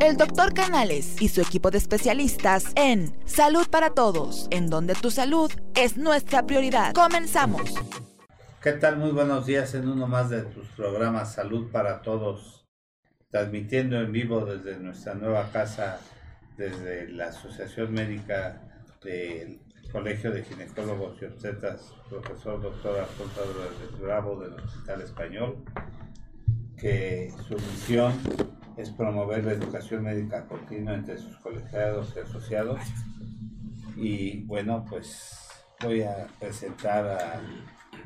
El doctor Canales y su equipo de especialistas en Salud para Todos, en donde tu salud es nuestra prioridad. Comenzamos. ¿Qué tal? Muy buenos días en uno más de tus programas Salud para Todos, transmitiendo en vivo desde nuestra nueva casa, desde la Asociación Médica del Colegio de Ginecólogos y Obstetras, profesor doctor Alfonso Bravo del Hospital Español, que su misión es promover la educación médica continua entre sus colegiados y asociados. Y bueno, pues voy a presentar a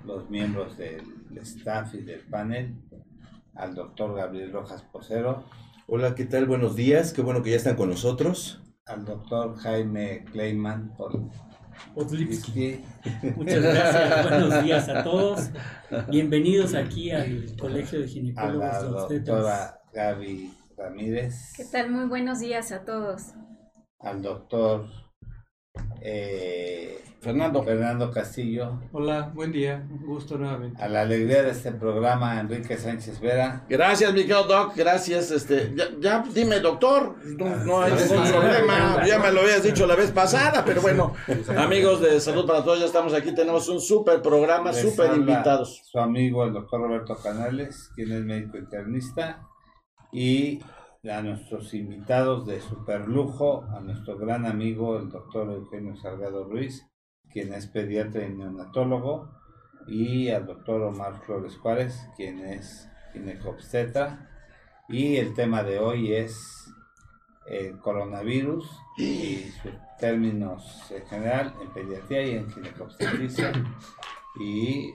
los miembros del staff y del panel, al doctor Gabriel Rojas Posero. Hola, ¿qué tal? Buenos días, qué bueno que ya están con nosotros. Al doctor Jaime Kleiman Otlipsky. Muchas gracias, buenos días a todos. Bienvenidos aquí al Colegio de Ginecólogos. A la doctora Gaby Ramírez. ¿Qué tal? Muy buenos días a todos. Al doctor eh, Fernando. Fernando Castillo. Hola, buen día, un gusto nuevamente. A la alegría de este programa, Enrique Sánchez Vera. Gracias, Miguel Doc, gracias. Este, ya, dime, doctor, no, hay ningún problema, ya me lo habías dicho la vez pasada, pero bueno, amigos de Salud para Todos, ya estamos aquí, tenemos un súper programa, súper invitados. Su amigo, el doctor Roberto Canales, quien es médico internista, y a nuestros invitados de super lujo, a nuestro gran amigo, el doctor Eugenio Salgado Ruiz, quien es pediatra y neonatólogo, y al doctor Omar Flores Juárez, quien es ginecobstetra. Y el tema de hoy es el coronavirus y sus términos en general en pediatría y en ginecobstetricia. Y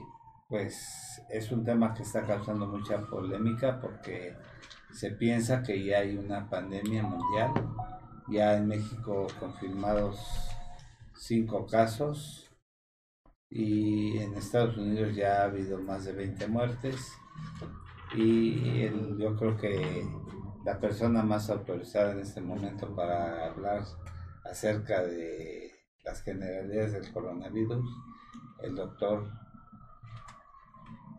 pues es un tema que está causando mucha polémica porque se piensa que ya hay una pandemia mundial. Ya en México confirmados cinco casos y en Estados Unidos ya ha habido más de 20 muertes y yo creo que la persona más autorizada en este momento para hablar acerca de las generalidades del coronavirus, el doctor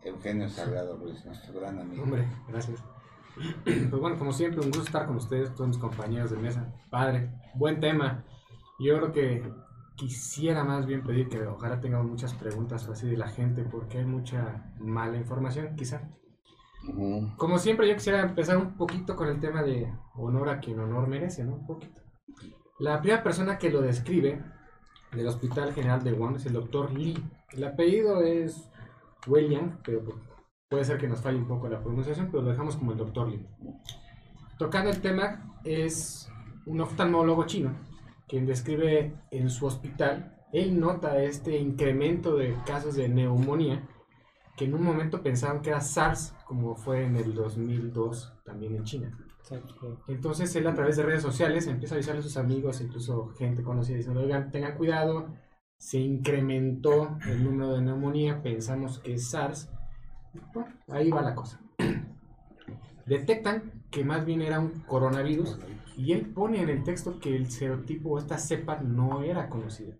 Eugenio Salgado Ruiz, nuestro gran amigo. Hombre, gracias. Pues bueno, como siempre, un gusto estar con ustedes, todos mis compañeros de mesa. Padre, buen tema. Yo creo que quisiera más bien pedir que ojalá tengamos muchas preguntas así de la gente, porque hay mucha mala información, quizá. Como siempre, yo quisiera empezar un poquito con el tema de honor a quien honor merece, ¿no? Un poquito. La primera persona que lo describe del Hospital General de Wuhan es el doctor Lee. El apellido es William, pero puede ser que nos falle un poco la pronunciación, pero lo dejamos como el doctor Lee. Tocando el tema, es un oftalmólogo chino quien describe en su hospital, él nota este incremento de casos de neumonía que en un momento pensaban que era SARS, como fue en el 2002 también en China. Entonces él a través de redes sociales empieza a avisarle a sus amigos, incluso gente conocida, diciendo, oigan, tengan cuidado, se incrementó el número de neumonía, pensamos que es SARS. Bueno, ahí va la cosa. Detectan que más bien era un coronavirus y él pone en el texto que el serotipo o esta cepa no era conocida.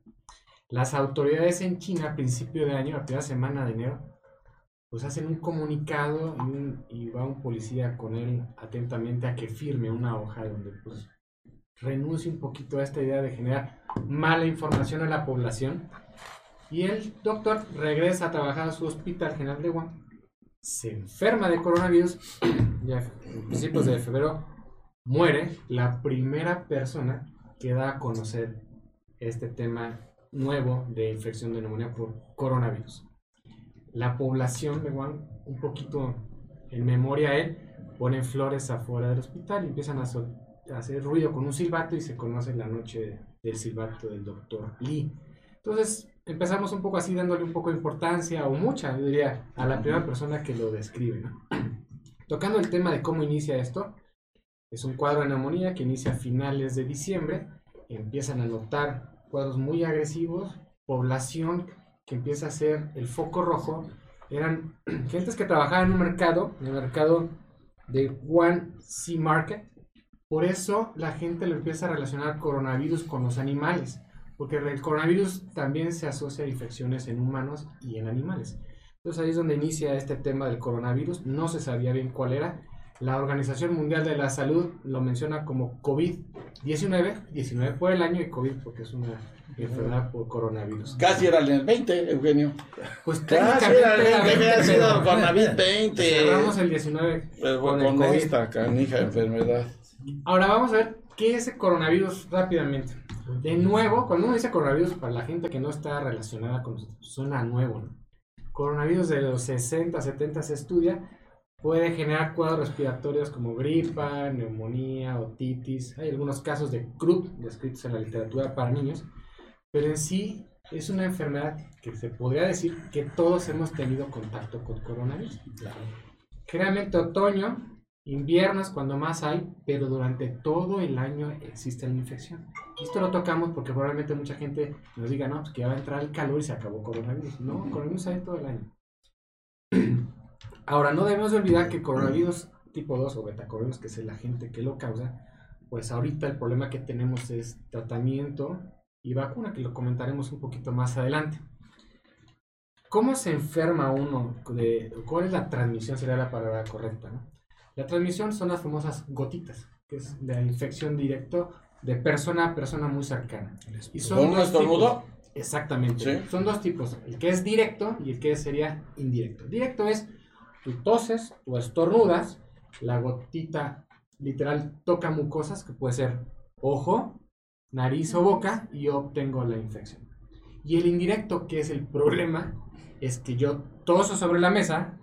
Las autoridades en China a principio de año, a primera semana de enero, pues hacen un comunicado y, va un policía con él atentamente a que firme una hoja donde pues renuncie un poquito a esta idea de generar mala información a la población. Y el doctor regresa a trabajar a su hospital general de Wuhan, se enferma de coronavirus, ya a principios de febrero muere la primera persona que da a conocer este tema nuevo de infección de neumonía por coronavirus. La población de Wuhan, un poquito en memoria a él, ponen flores afuera del hospital y empiezan a, hacer ruido con un silbato y se conoce la noche del silbato del doctor Lee. Entonces empezamos un poco así dándole un poco de importancia o mucha, yo diría, a la primera persona que lo describe. Tocando el tema de cómo inicia esto, es un cuadro de neumonía que inicia a finales de diciembre. Empiezan a notar cuadros muy agresivos, población que empieza a ser el foco rojo. Eran gentes que trabajaban en un mercado, en el mercado de One Sea Market. Por eso la gente lo empieza a relacionar coronavirus con los animales, porque el coronavirus también se asocia a infecciones en humanos y en animales. Entonces ahí es donde inicia este tema del coronavirus. No se sabía bien cuál era La Organización Mundial de la Salud lo menciona como COVID-19, 19 por el año y COVID porque es una enfermedad por coronavirus. Casi era el 20, Eugenio. Pues Casi era el 20, técnicamente había sido pero COVID 20. cerramos el 19 Pero con el con esta canija enfermedad. Ahora vamos a ver qué es el coronavirus rápidamente. De nuevo, cuando uno dice coronavirus, para la gente que no está relacionada con nosotros, suena nuevo. ¿no? Coronavirus de los 60, 70 se estudia, puede generar cuadros respiratorios como gripa, neumonía, otitis. Hay algunos casos de Krupp descritos en la literatura para niños, pero en sí es una enfermedad que se podría decir que todos hemos tenido contacto con coronavirus. Generalmente otoño, invierno es cuando más hay, pero durante todo el año existe la infección. Esto lo tocamos porque probablemente mucha gente nos diga, no, pues que ya va a entrar el calor y se acabó coronavirus. No, coronavirus hay todo el año. Ahora, no debemos de olvidar que coronavirus tipo 2 o beta-coronavirus, que es el agente que lo causa, pues ahorita el problema que tenemos es tratamiento y vacuna, que lo comentaremos un poquito más adelante. ¿Cómo se enferma uno? De, ¿Cuál es la transmisión? Sería la palabra correcta. ¿no? La transmisión son las famosas gotitas, que es la infección directa de persona a persona muy cercana. Y son ¿Con un dos estornudo? tipos. Exactamente. Sí. Son dos tipos, el que es directo y el que sería indirecto. Directo es, tú toses, tú estornudas, la gotita literal toca mucosas, que puede ser ojo, nariz o boca, y yo obtengo la infección. Y el indirecto, que es el problema, es que yo toso sobre la mesa,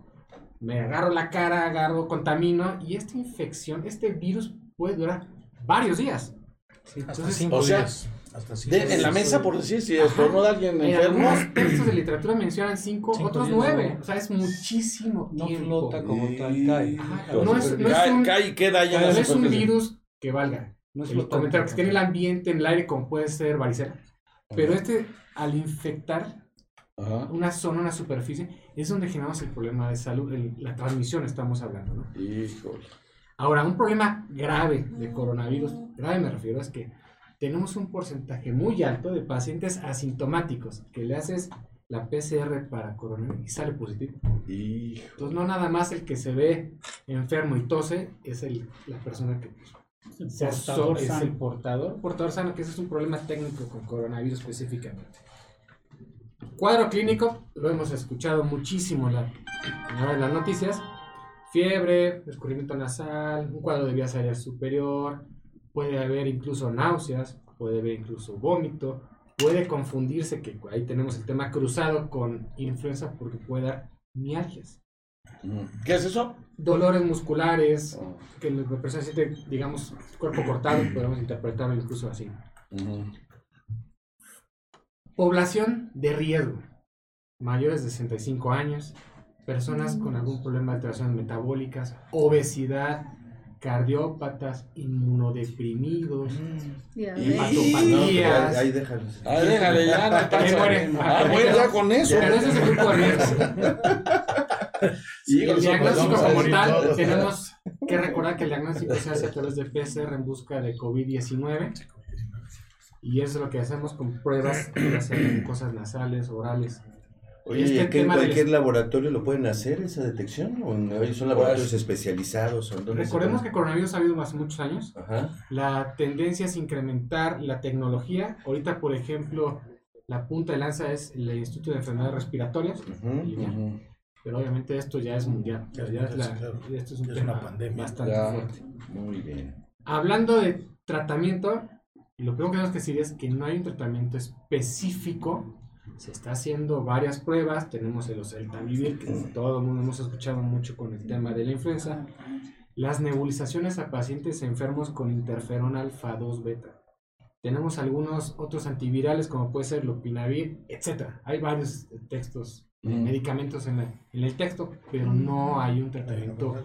me agarro la cara, agarro, contamino, y esta infección, este virus puede durar varios días. Entonces, O sea, hasta cinco de- en la mesa, por decir, si estornuda alguien en enfermo. algunos textos de literatura mencionan cinco, Cinco otros días, nueve. no. O sea, es muchísimo No tiempo. flota como tal, cae. Ajá, Hijos, no es- no es un- cae y queda ya No es un virus que valga. No es el que esté en el ambiente, en el aire, como puede ser varicela. Pero este, al infectar Ajá. una zona, una superficie, es donde generamos el problema de salud, el- la transmisión estamos hablando, ¿no? Híjole. Ahora, un problema grave de coronavirus, grave me refiero, es que tenemos un porcentaje muy alto de pacientes asintomáticos que le haces la PCR para coronavirus y sale positivo. Hijo. Entonces, no nada más el que se ve enfermo y tose es el, la persona que El se portador es sano. el portador, portador sano, que ese es un problema técnico con coronavirus específicamente. Cuadro clínico, lo hemos escuchado muchísimo en, la- en las noticias. Fiebre, escurrimiento nasal, un cuadro de vías aéreas superior, puede haber incluso náuseas, puede haber incluso vómito, puede confundirse, que ahí tenemos el tema cruzado con influenza porque puede dar mialgias. ¿Qué es eso? Dolores musculares, que la persona siente, digamos, cuerpo cortado, podemos interpretarlo incluso así. Ujú. Población de riesgo, mayores de 65 años, personas con algún problema de alteraciones metabólicas, obesidad, cardiópatas, inmunodeprimidos, Diabetes. hepatopatías. Ahí déjalo. Ah, déjale ya, no Ahí pasa. Ah, ya con eso. Pero ese es el grupo de riesgo. El diagnóstico como tal, todos. tenemos que recordar que el diagnóstico se hace a través de PCR en busca de COVID-19 y eso es lo que hacemos con pruebas, ya cosas nasales, orales. Oye, Este ¿y aquí en cualquier laboratorio lo pueden hacer esa detección? ¿O no? Son laboratorios especializados? ¿o en dónde se Recordemos que coronavirus ha habido hace muchos años. Ajá. La tendencia es incrementar la tecnología. Ahorita, por ejemplo, la punta de lanza es el Instituto de Enfermedades Respiratorias, pero obviamente esto ya es mundial. Ya Ya es la- claro. esto es un es tema una pandemia. bastante Ya. fuerte. Muy bien. Hablando de tratamiento, lo primero que tenemos que decir es que no hay un tratamiento específico. Se está haciendo varias pruebas. Tenemos el oseltamivir, que todo el mundo hemos escuchado mucho con el tema de la influenza. Las nebulizaciones a pacientes enfermos con interferón alfa 2 beta. Tenemos algunos otros antivirales como puede ser lopinavir, etc. Hay varios textos, Ujú. medicamentos en, la- en el texto, pero no hay un tratamiento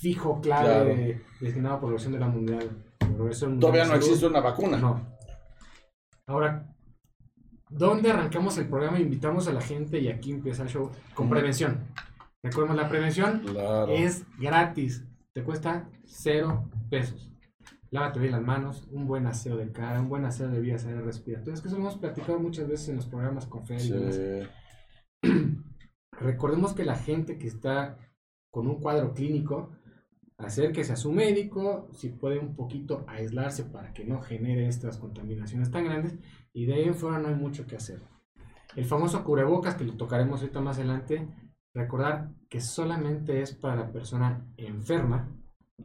fijo, clave, Claro. de- destinado a población de la mundial. Todavía no Salud. existe una vacuna. No. Ahora, ¿dónde arrancamos el programa? Invitamos a la gente y aquí empieza el show con prevención. Recordemos, la prevención Claro. es gratis. Te cuesta cero pesos. Lávate bien las manos, un buen aseo de cara, un buen aseo de vías aéreas respiratorias, que eso lo hemos platicado muchas veces en los programas con Fer y Sí. demás. Recordemos que la gente que está con un cuadro clínico, acérquese a su médico, si puede un poquito aislarse para que no genere estas contaminaciones tan grandes y de ahí en fuera no hay mucho que hacer. El famoso cubrebocas que lo tocaremos ahorita más adelante, recordar que solamente es para la persona enferma,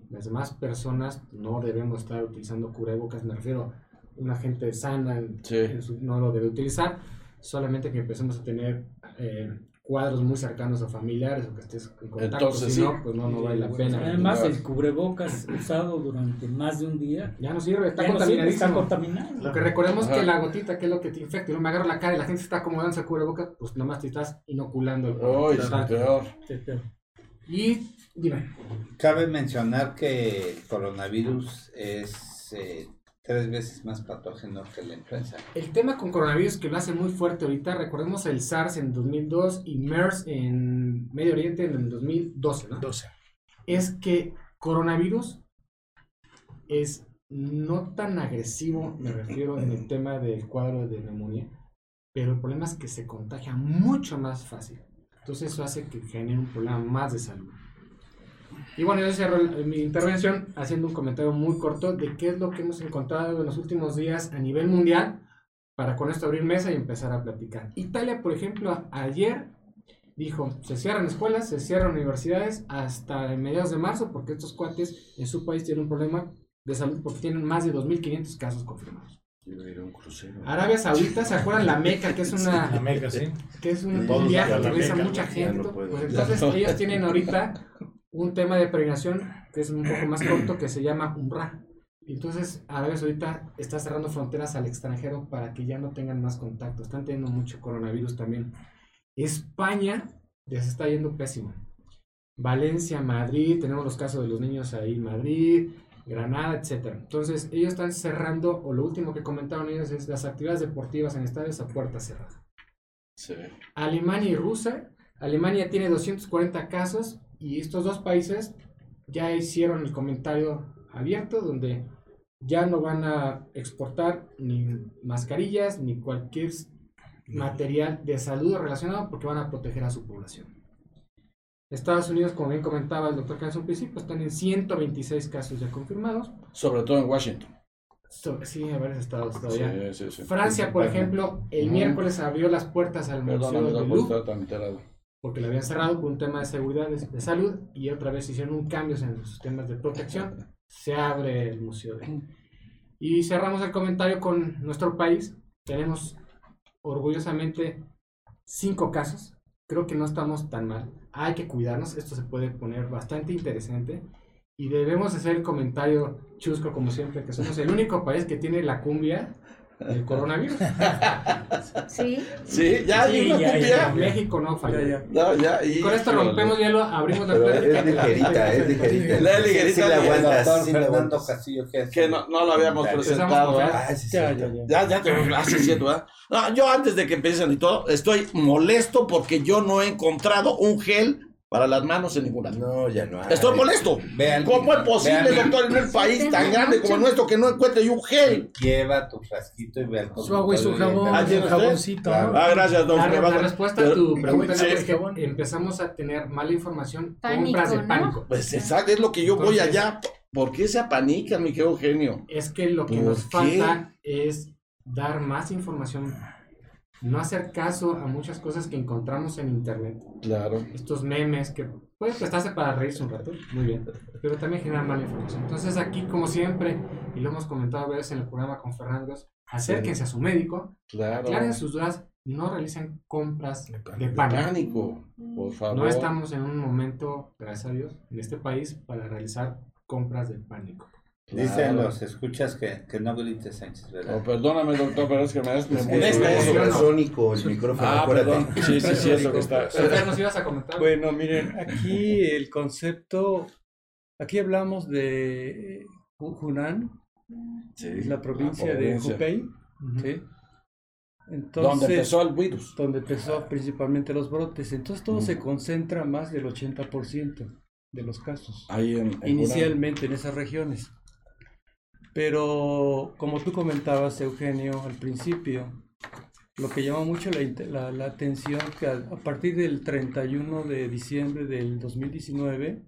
las demás personas no debemos estar utilizando cubrebocas, me refiero a una gente sana Sí. no lo debe utilizar, solamente que empecemos a tener eh, cuadros muy cercanos a familiares o que estés en contacto, Entonces, si sí. no, pues no, no vale la pena. Además, el cubrebocas usado durante más de un día Ya no sirve, está ya no sirve, está contaminadísimo. contaminado. Porque recordemos Ajá. que la gotita, que es lo que te infecta, y no me agarro la cara y la gente se está acomodando el cubrebocas, pues nomás te estás inoculando el Uy, Total. peor. Y dime, Cabe mencionar que el coronavirus es eh, tres veces más patógeno que la influenza. el tema con coronavirus que lo hace muy fuerte ahorita, recordemos el SARS en 2002 y MERS en Medio Oriente en el 2012, ¿no? 12. Es que coronavirus es no tan agresivo, me refiero en el tema del cuadro de neumonía, pero el problema es que se contagia mucho más fácil. Entonces eso hace que genere un problema más de salud. Y bueno, yo cierro mi intervención haciendo un comentario muy corto de qué es lo que hemos encontrado en los últimos días a nivel mundial para con esto abrir mesa y empezar a platicar. Italia, por ejemplo, ayer dijo, se cierran escuelas, se cierran universidades hasta mediados de marzo porque estos cuates en su país tienen un problema de salud porque tienen más de 2.500 casos confirmados. Arabia Saudita, ¿se acuerdan la Meca, que es una La Meca, sí. que es un viaje que Meca, mucha gente. pues entonces ellos tienen ahorita un tema de peregrinación que es un poco más corto que se llama Umrah. Entonces Arabia Saudita está cerrando fronteras al extranjero para que ya no tengan más contacto. Están teniendo mucho coronavirus también. España ya se está yendo pésimo. Valencia, Madrid, tenemos los casos de los niños ahí Madrid, Granada, etcétera. Entonces ellos están cerrando, o lo último que comentaron ellos es las actividades deportivas en estadios a puerta cerrada. Sí. Alemania y Rusia. Alemania tiene 240 casos y estos dos países ya hicieron el comentario abierto donde ya no van a exportar ni mascarillas ni cualquier material de salud relacionado porque van a proteger a su población. Estados Unidos, como bien comentaba el doctor al principio, están en 126 casos ya confirmados. Sobre todo en Washington. So- sí, a varios estados todavía. Sí, sí, sí. Francia, por ejemplo, el miércoles abrió las puertas al Museo del puedo Louvre. Porque lo habían cerrado por un tema de seguridad, de, de salud, y otra vez hicieron un cambio en los sistemas de protección. Se abre el museo. de- Y cerramos el comentario con nuestro país. Tenemos orgullosamente cinco casos. Creo que no estamos tan mal. Hay que cuidarnos. Esto se puede poner bastante interesante. Y debemos hacer el comentario chusco, como siempre, que somos el único país que tiene la cumbia del coronavirus. Sí, Sí, ya, Sí, ya, copia. ya. México no falló. Ya, ya. No, ya, y- Con esto rompemos hielo, abrimos la plática. es ligerita, es ligerita. La ligerita Sí, sí la de- aguantas, Doctor Fernando. Castillo, ¿qué hace? Que no, no lo habíamos presentado, sí, sí. Ya, ya, ya. Ya, ya te hace cierto, ¿verdad? No, yo antes de que empiecen y todo, estoy molesto porque yo no he encontrado un gel para las manos en ningún lado. No, ya no hay. Estoy molesto. Vean- ¿Cómo es posible, vean- doctor, en un país tan grande como el nuestro que no encuentre yo un gel? Lleva tu frasquito y ve al Su agua y su jabón, Ah, su jaboncito. Ah, gracias, don La, la respuesta a tu pregunta Sí. es que empezamos a tener mala información, Pánico, compras de ¿no? pánico. Pues exacto, es lo que yo voy allá. ¿Por qué se apanican, mi querido genio? Es que lo que ¿Por nos qué? falta es dar más información, no hacer caso a muchas cosas que encontramos en internet. Claro. Estos memes que pueden prestarse para reírse un rato, muy bien, pero también generan mala información. Entonces aquí, como siempre, y lo hemos comentado a veces en el programa con Fernando, acérquense a su médico, Claro. aclaren sus dudas, no realicen compras de pánico. Pánico, por favor. No estamos en un momento, gracias a Dios, en este país para realizar compras de pánico. Dicen Claro. los escuchas que, que no grites, Sánchez, ¿verdad? Oh, perdóname, doctor, pero es que me, me Es que molesta es ultrasónico el micrófono, Ah, acuérdate. perdón. Sí, sí, sí, es lo que está. ¿nos ibas a comentar? Bueno, miren, aquí el concepto, aquí hablamos de Hu- Hunan, Sí, la provincia de provincia. Hubei, Ujú. ¿sí? Entonces, Donde empezó el virus. donde empezó principalmente los brotes. Entonces todo se concentra más del 80% de los casos, Ahí en, en inicialmente en esas regiones. Pero como tú comentabas, Eugenio, al principio, lo que llama mucho la, la- la atención que a, a partir del 31 de diciembre del 2019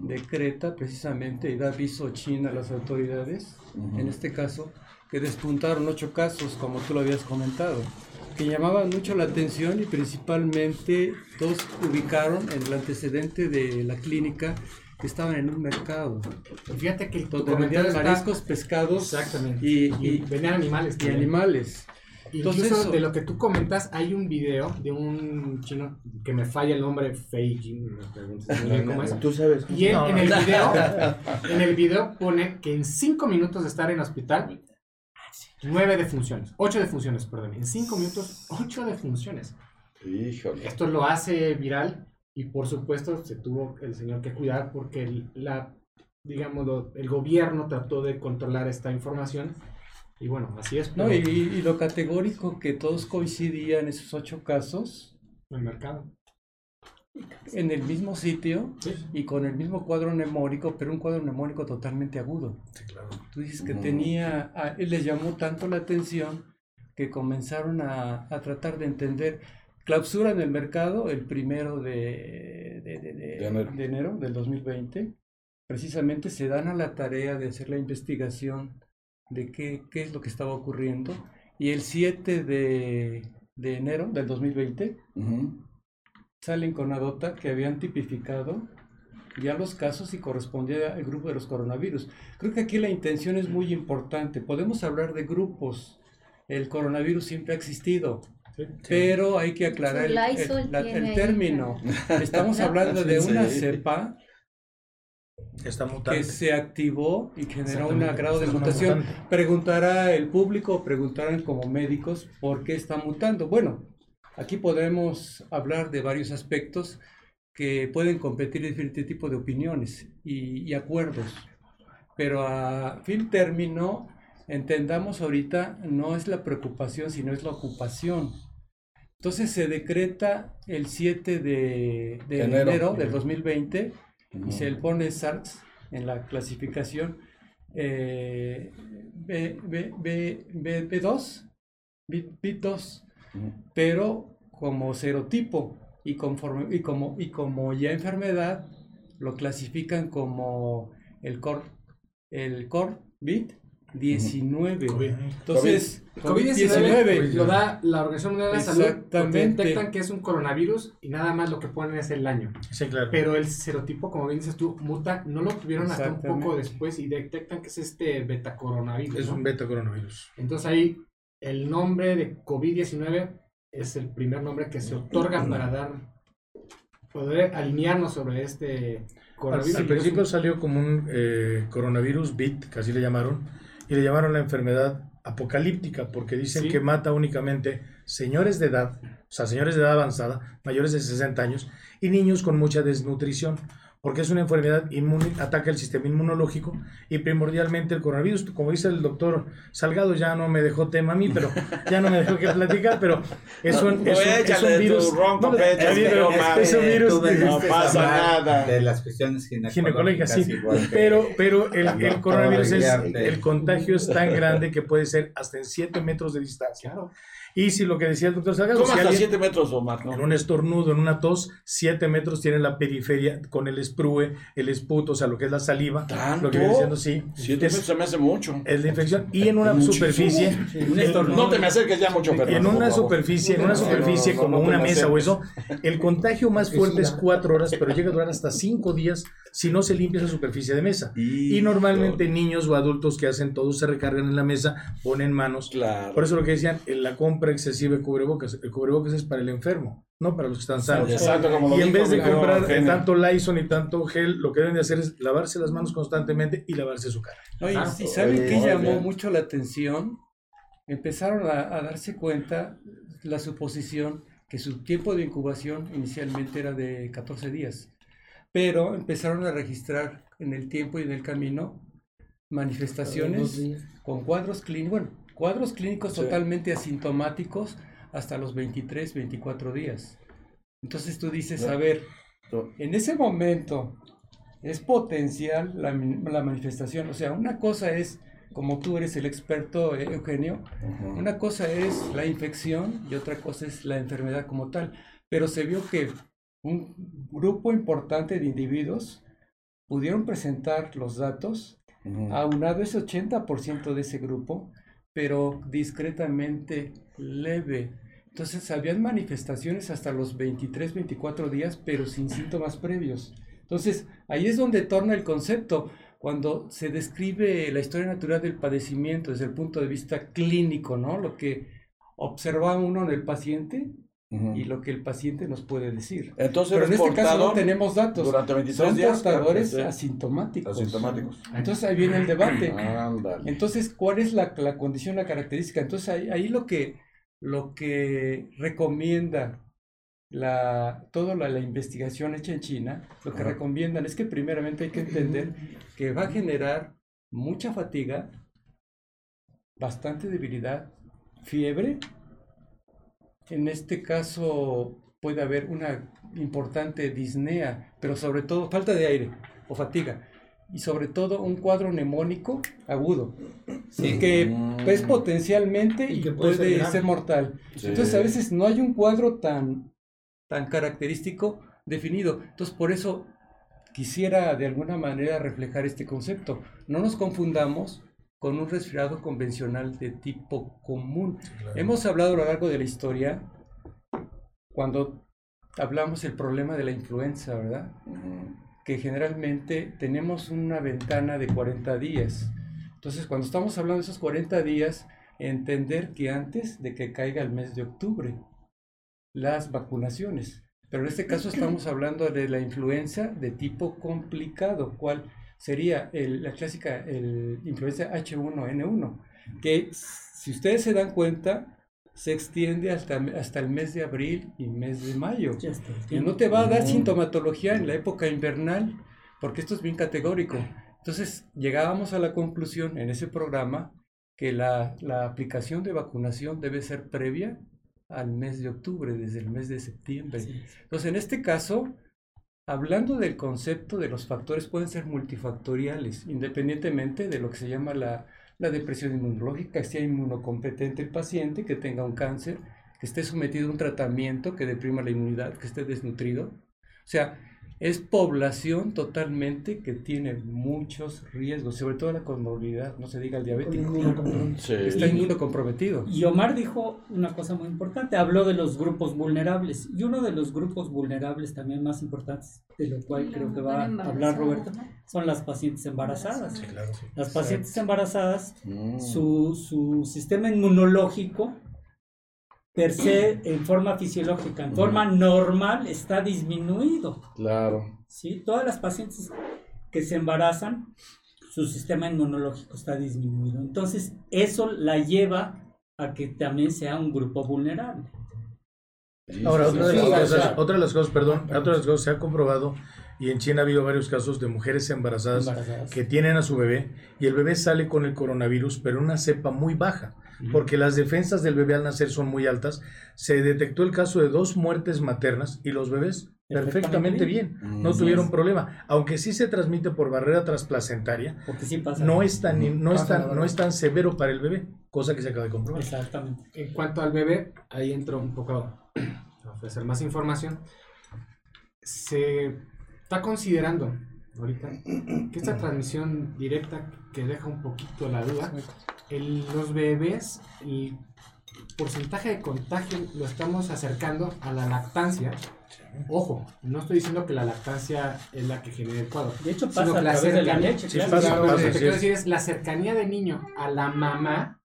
decreta precisamente y da aviso China a las autoridades, en este caso, que despuntaron ocho casos, como tú lo habías comentado, que llamaban mucho la atención y principalmente todos ubicaron en el antecedente de la clínica que estaban en un mercado. Y Fíjate que el Donde vendían mariscos, pescados Exactamente. y, Y, y- venían animales. y animales. Incluso Entonces, de lo que tú comentas, hay un video de un chino que me falla el nombre, Fei Jin, me preguntas cómo es. Tú sabes. Y él No, en el video, en el video pone que en 5 minutos de estar en hospital, 9 defunciones, 8 defunciones, perdón, en 5 minutos, 8 defunciones. Híjole. Esto lo hace viral y por supuesto se tuvo el señor que cuidar porque el, la, digamos, lo- el gobierno trató de controlar esta información y bueno, así es. No, y, y lo categórico que todos coincidían esos ocho casos el mercado. en el mismo sitio Sí. y con el mismo cuadro mnemónico, pero un cuadro mnemónico totalmente agudo. Tú dices que tenía, a él les llamó tanto la atención que comenzaron a, a tratar de entender. Clausuran el mercado el primero de, de- de- de- De enero. de enero del 2020. Precisamente se dan a la tarea de hacer la investigación de qué, qué es lo que estaba ocurriendo. Y el 7 de, de enero del 2020 Ujú. salen con la nota que habían tipificado ya los casos y correspondía al grupo de los coronavirus. Creo que aquí la intención es muy importante. Podemos hablar de grupos. El coronavirus siempre ha existido, pero hay que aclarar el, la- ahí, término. Estamos hablando de una cepa Está que se activó y generó un grado de mutación. mutante. Preguntará el público, preguntarán como médicos por qué está mutando. Bueno, aquí podemos hablar de varios aspectos que pueden competir en diferentes tipos de opiniones y, y acuerdos. Pero a fin término, entendamos ahorita, no es la preocupación, sino es la ocupación. Entonces se decreta el 7 de, de Enero. enero del 2020 Ujú. y se le pone SARS en la clasificación eh, B, B, B, B, B2, B, 2 Ujú. pero como serotipo y, conforme, y, como, y como ya enfermedad lo clasifican como el COR, el COVID 19. COVID. Entonces, COVID-19 lo da la Organización Mundial de la Salud Exactamente. detectan que es un coronavirus y nada más lo que ponen es el año. Sí, claro. Pero el serotipo, como bien dices tú, muta, no lo tuvieron hasta un poco después y detectan que es este beta coronavirus. es ¿no? un beta coronavirus. Entonces ahí el nombre de COVID-19 es el primer nombre que se otorga para dar, poder alinearnos sobre este Al, coronavirus. al principio salió como un eh, coronavirus BIT, que así le llamaron, y le llamaron la enfermedad apocalíptica, porque dicen Sí. que mata únicamente señores de edad, o sea, señores de edad avanzada, mayores de 60 años, y niños con mucha desnutrición, porque es una enfermedad inmune, ataca el sistema inmunológico y primordialmente el coronavirus, como dice el doctor Salgado, ya no me dejó tema a mí, pero ya no me dejó que platicar, pero es un, No, es un, es échale un virus, tu ronco no, pecho, es, pero, es un virus no pasa nada. De las cuestiones ginecológicas, sí. Pero, pero el, el coronavirus es, el contagio es tan grande que puede ser hasta en 7 metros de distancia. Y si lo que decía el doctor Salgado, ¿Cómo si hasta alguien 7 metros, Omar? no? en un estornudo, en una tos, 7 metros tiene la periferia con el sprue, el esputo, o sea, lo que es la saliva, ¿Tanto? lo que viene siendo, sí, 7 es, metros se me hace mucho. es la infección. Y en una Muchísimo. superficie, Un estornudo. No te me acerques ya mucho, Fernando. en una superficie, en una no, superficie no, como una me mesa o eso, el contagio más fuerte es 4 horas, pero llega a durar hasta 5 días si no se limpia esa superficie de mesa. Y normalmente niños o adultos que hacen todo se recargan en la mesa, ponen manos. Claro. Por eso lo que decían, en la compra excesiva de cubrebocas, el cubrebocas es para el enfermo, no para los que están sanos. Exacto, como lo Y en dijo vez de comprar tanto Lysol y tanto gel, lo que deben de hacer es lavarse las manos constantemente y lavarse su cara. No, y- Claro. y ¿saben qué llamó bien. mucho la atención? Empezaron a, a darse cuenta la suposición que su tiempo de incubación inicialmente era de 14 días, pero empezaron a registrar en el tiempo y en el camino manifestaciones con cuadros clínicos, bueno, cuadros clínicos Sí. totalmente asintomáticos hasta los 23, 24 días. Entonces tú dices, No. a ver, en ese momento es potencial la, manifestación. O sea, una cosa es, como tú eres el experto, eh, Eugenio, una cosa es la infección y otra cosa es la enfermedad como tal. Pero se vio que un grupo importante de individuos pudieron presentar los datos, aunado ese 80% de ese grupo, pero discretamente leve. Entonces habían manifestaciones hasta los 23, 24 días, pero sin síntomas previos. Entonces ahí es donde torna el concepto, cuando se describe la historia natural del padecimiento desde el punto de vista clínico, ¿no? Lo que observa uno en el paciente y lo que el paciente nos puede decir. Entonces, Pero en este caso no tenemos datos. Durante 23 Son días. portadores asintomáticos. asintomáticos. Entonces ahí viene el debate. Ándale. Entonces, ¿cuál es la, la condición, la característica? Entonces ahí, ahí lo que lo que recomienda la, toda la, la investigación hecha en China, lo que recomiendan es que primeramente hay que entender que va a generar mucha fatiga, bastante debilidad, fiebre. En este caso puede haber una importante disnea, pero sobre todo falta de aire o fatiga. Y sobre todo un cuadro nemónico agudo, Sí. que Mm. es potencialmente Y y que puede puede, ser mortal. Sí. Entonces a veces no hay un cuadro tan, tan característico definido. Entonces por eso quisiera de alguna manera reflejar este concepto. No nos confundamos con un resfriado convencional de tipo común. Hemos hablado a lo largo de la historia cuando hablamos el problema de la influenza, ¿verdad? Que generalmente tenemos una ventana de 40 días. Entonces, cuando estamos hablando de esos 40 días, entender que antes de que caiga el mes de octubre, las vacunaciones. Pero en este caso estamos hablando de la influenza de tipo complicado, cual sería el- la clásica el influenza H1N1, que si ustedes se dan cuenta, se extiende hasta, hasta el mes de abril y mes de mayo. Y no te va a dar sintomatología en la época invernal, porque esto es bien categórico. Entonces, llegábamos a la conclusión en ese programa que la, la aplicación de vacunación debe ser previa al mes de octubre, desde el mes de septiembre. Entonces, en este caso, hablando del concepto de los factores, pueden ser multifactoriales, independientemente de lo que se llama la, la depresión inmunológica, que sea inmunocompetente el paciente, que tenga un cáncer, que esté sometido a un tratamiento que deprima la inmunidad, que esté desnutrido. O sea, es población totalmente que tiene muchos riesgos, sobre todo la comorbilidad, no se diga el diabético, Sí. está inmunocomprometido. Y Omar dijo una cosa muy importante, habló de los grupos vulnerables. Y uno de los grupos vulnerables también más importantes, de lo cual creo que va a hablar Roberto, son las pacientes embarazadas. claro, sí. Las pacientes embarazadas, Mm. su, su sistema inmunológico per se, en forma fisiológica, en forma normal, está disminuido. Claro. ¿sí? Todas las pacientes que se embarazan, su sistema inmunológico está disminuido. Entonces, eso la lleva a que también sea un grupo vulnerable. Ahora, otra de, las cosas, otra de las cosas, perdón, otra de las cosas se ha comprobado y en China ha habido varios casos de mujeres embarazadas, Embarazadas. que tienen a su bebé y el bebé sale con el coronavirus, pero una cepa muy baja, porque las defensas del bebé al nacer son muy altas. Se detectó el caso de dos muertes maternas y los bebés perfectamente Perfectamente bien, Mm. no Así tuvieron problema, aunque sí se transmite por barrera transplacentaria. Porque sí pasa. No es tan, no es tan, no es tan severo para el bebé, cosa que se acaba de comprobar. Exactamente. En cuanto al bebé, ahí entro un poco a ofrecer más información. Se está considerando ahorita que esta transmisión directa que deja un poquito la duda, el- los bebés, el porcentaje de contagio lo estamos acercando a la lactancia. Ojo, no estoy diciendo que la lactancia es la que genera el cuadro. De hecho, Sino pasa que a la de cercanía- leche. Sí, claro. pasa, Claro, pasa, lo que así quiero es. decir es la cercanía del niño a la mamá,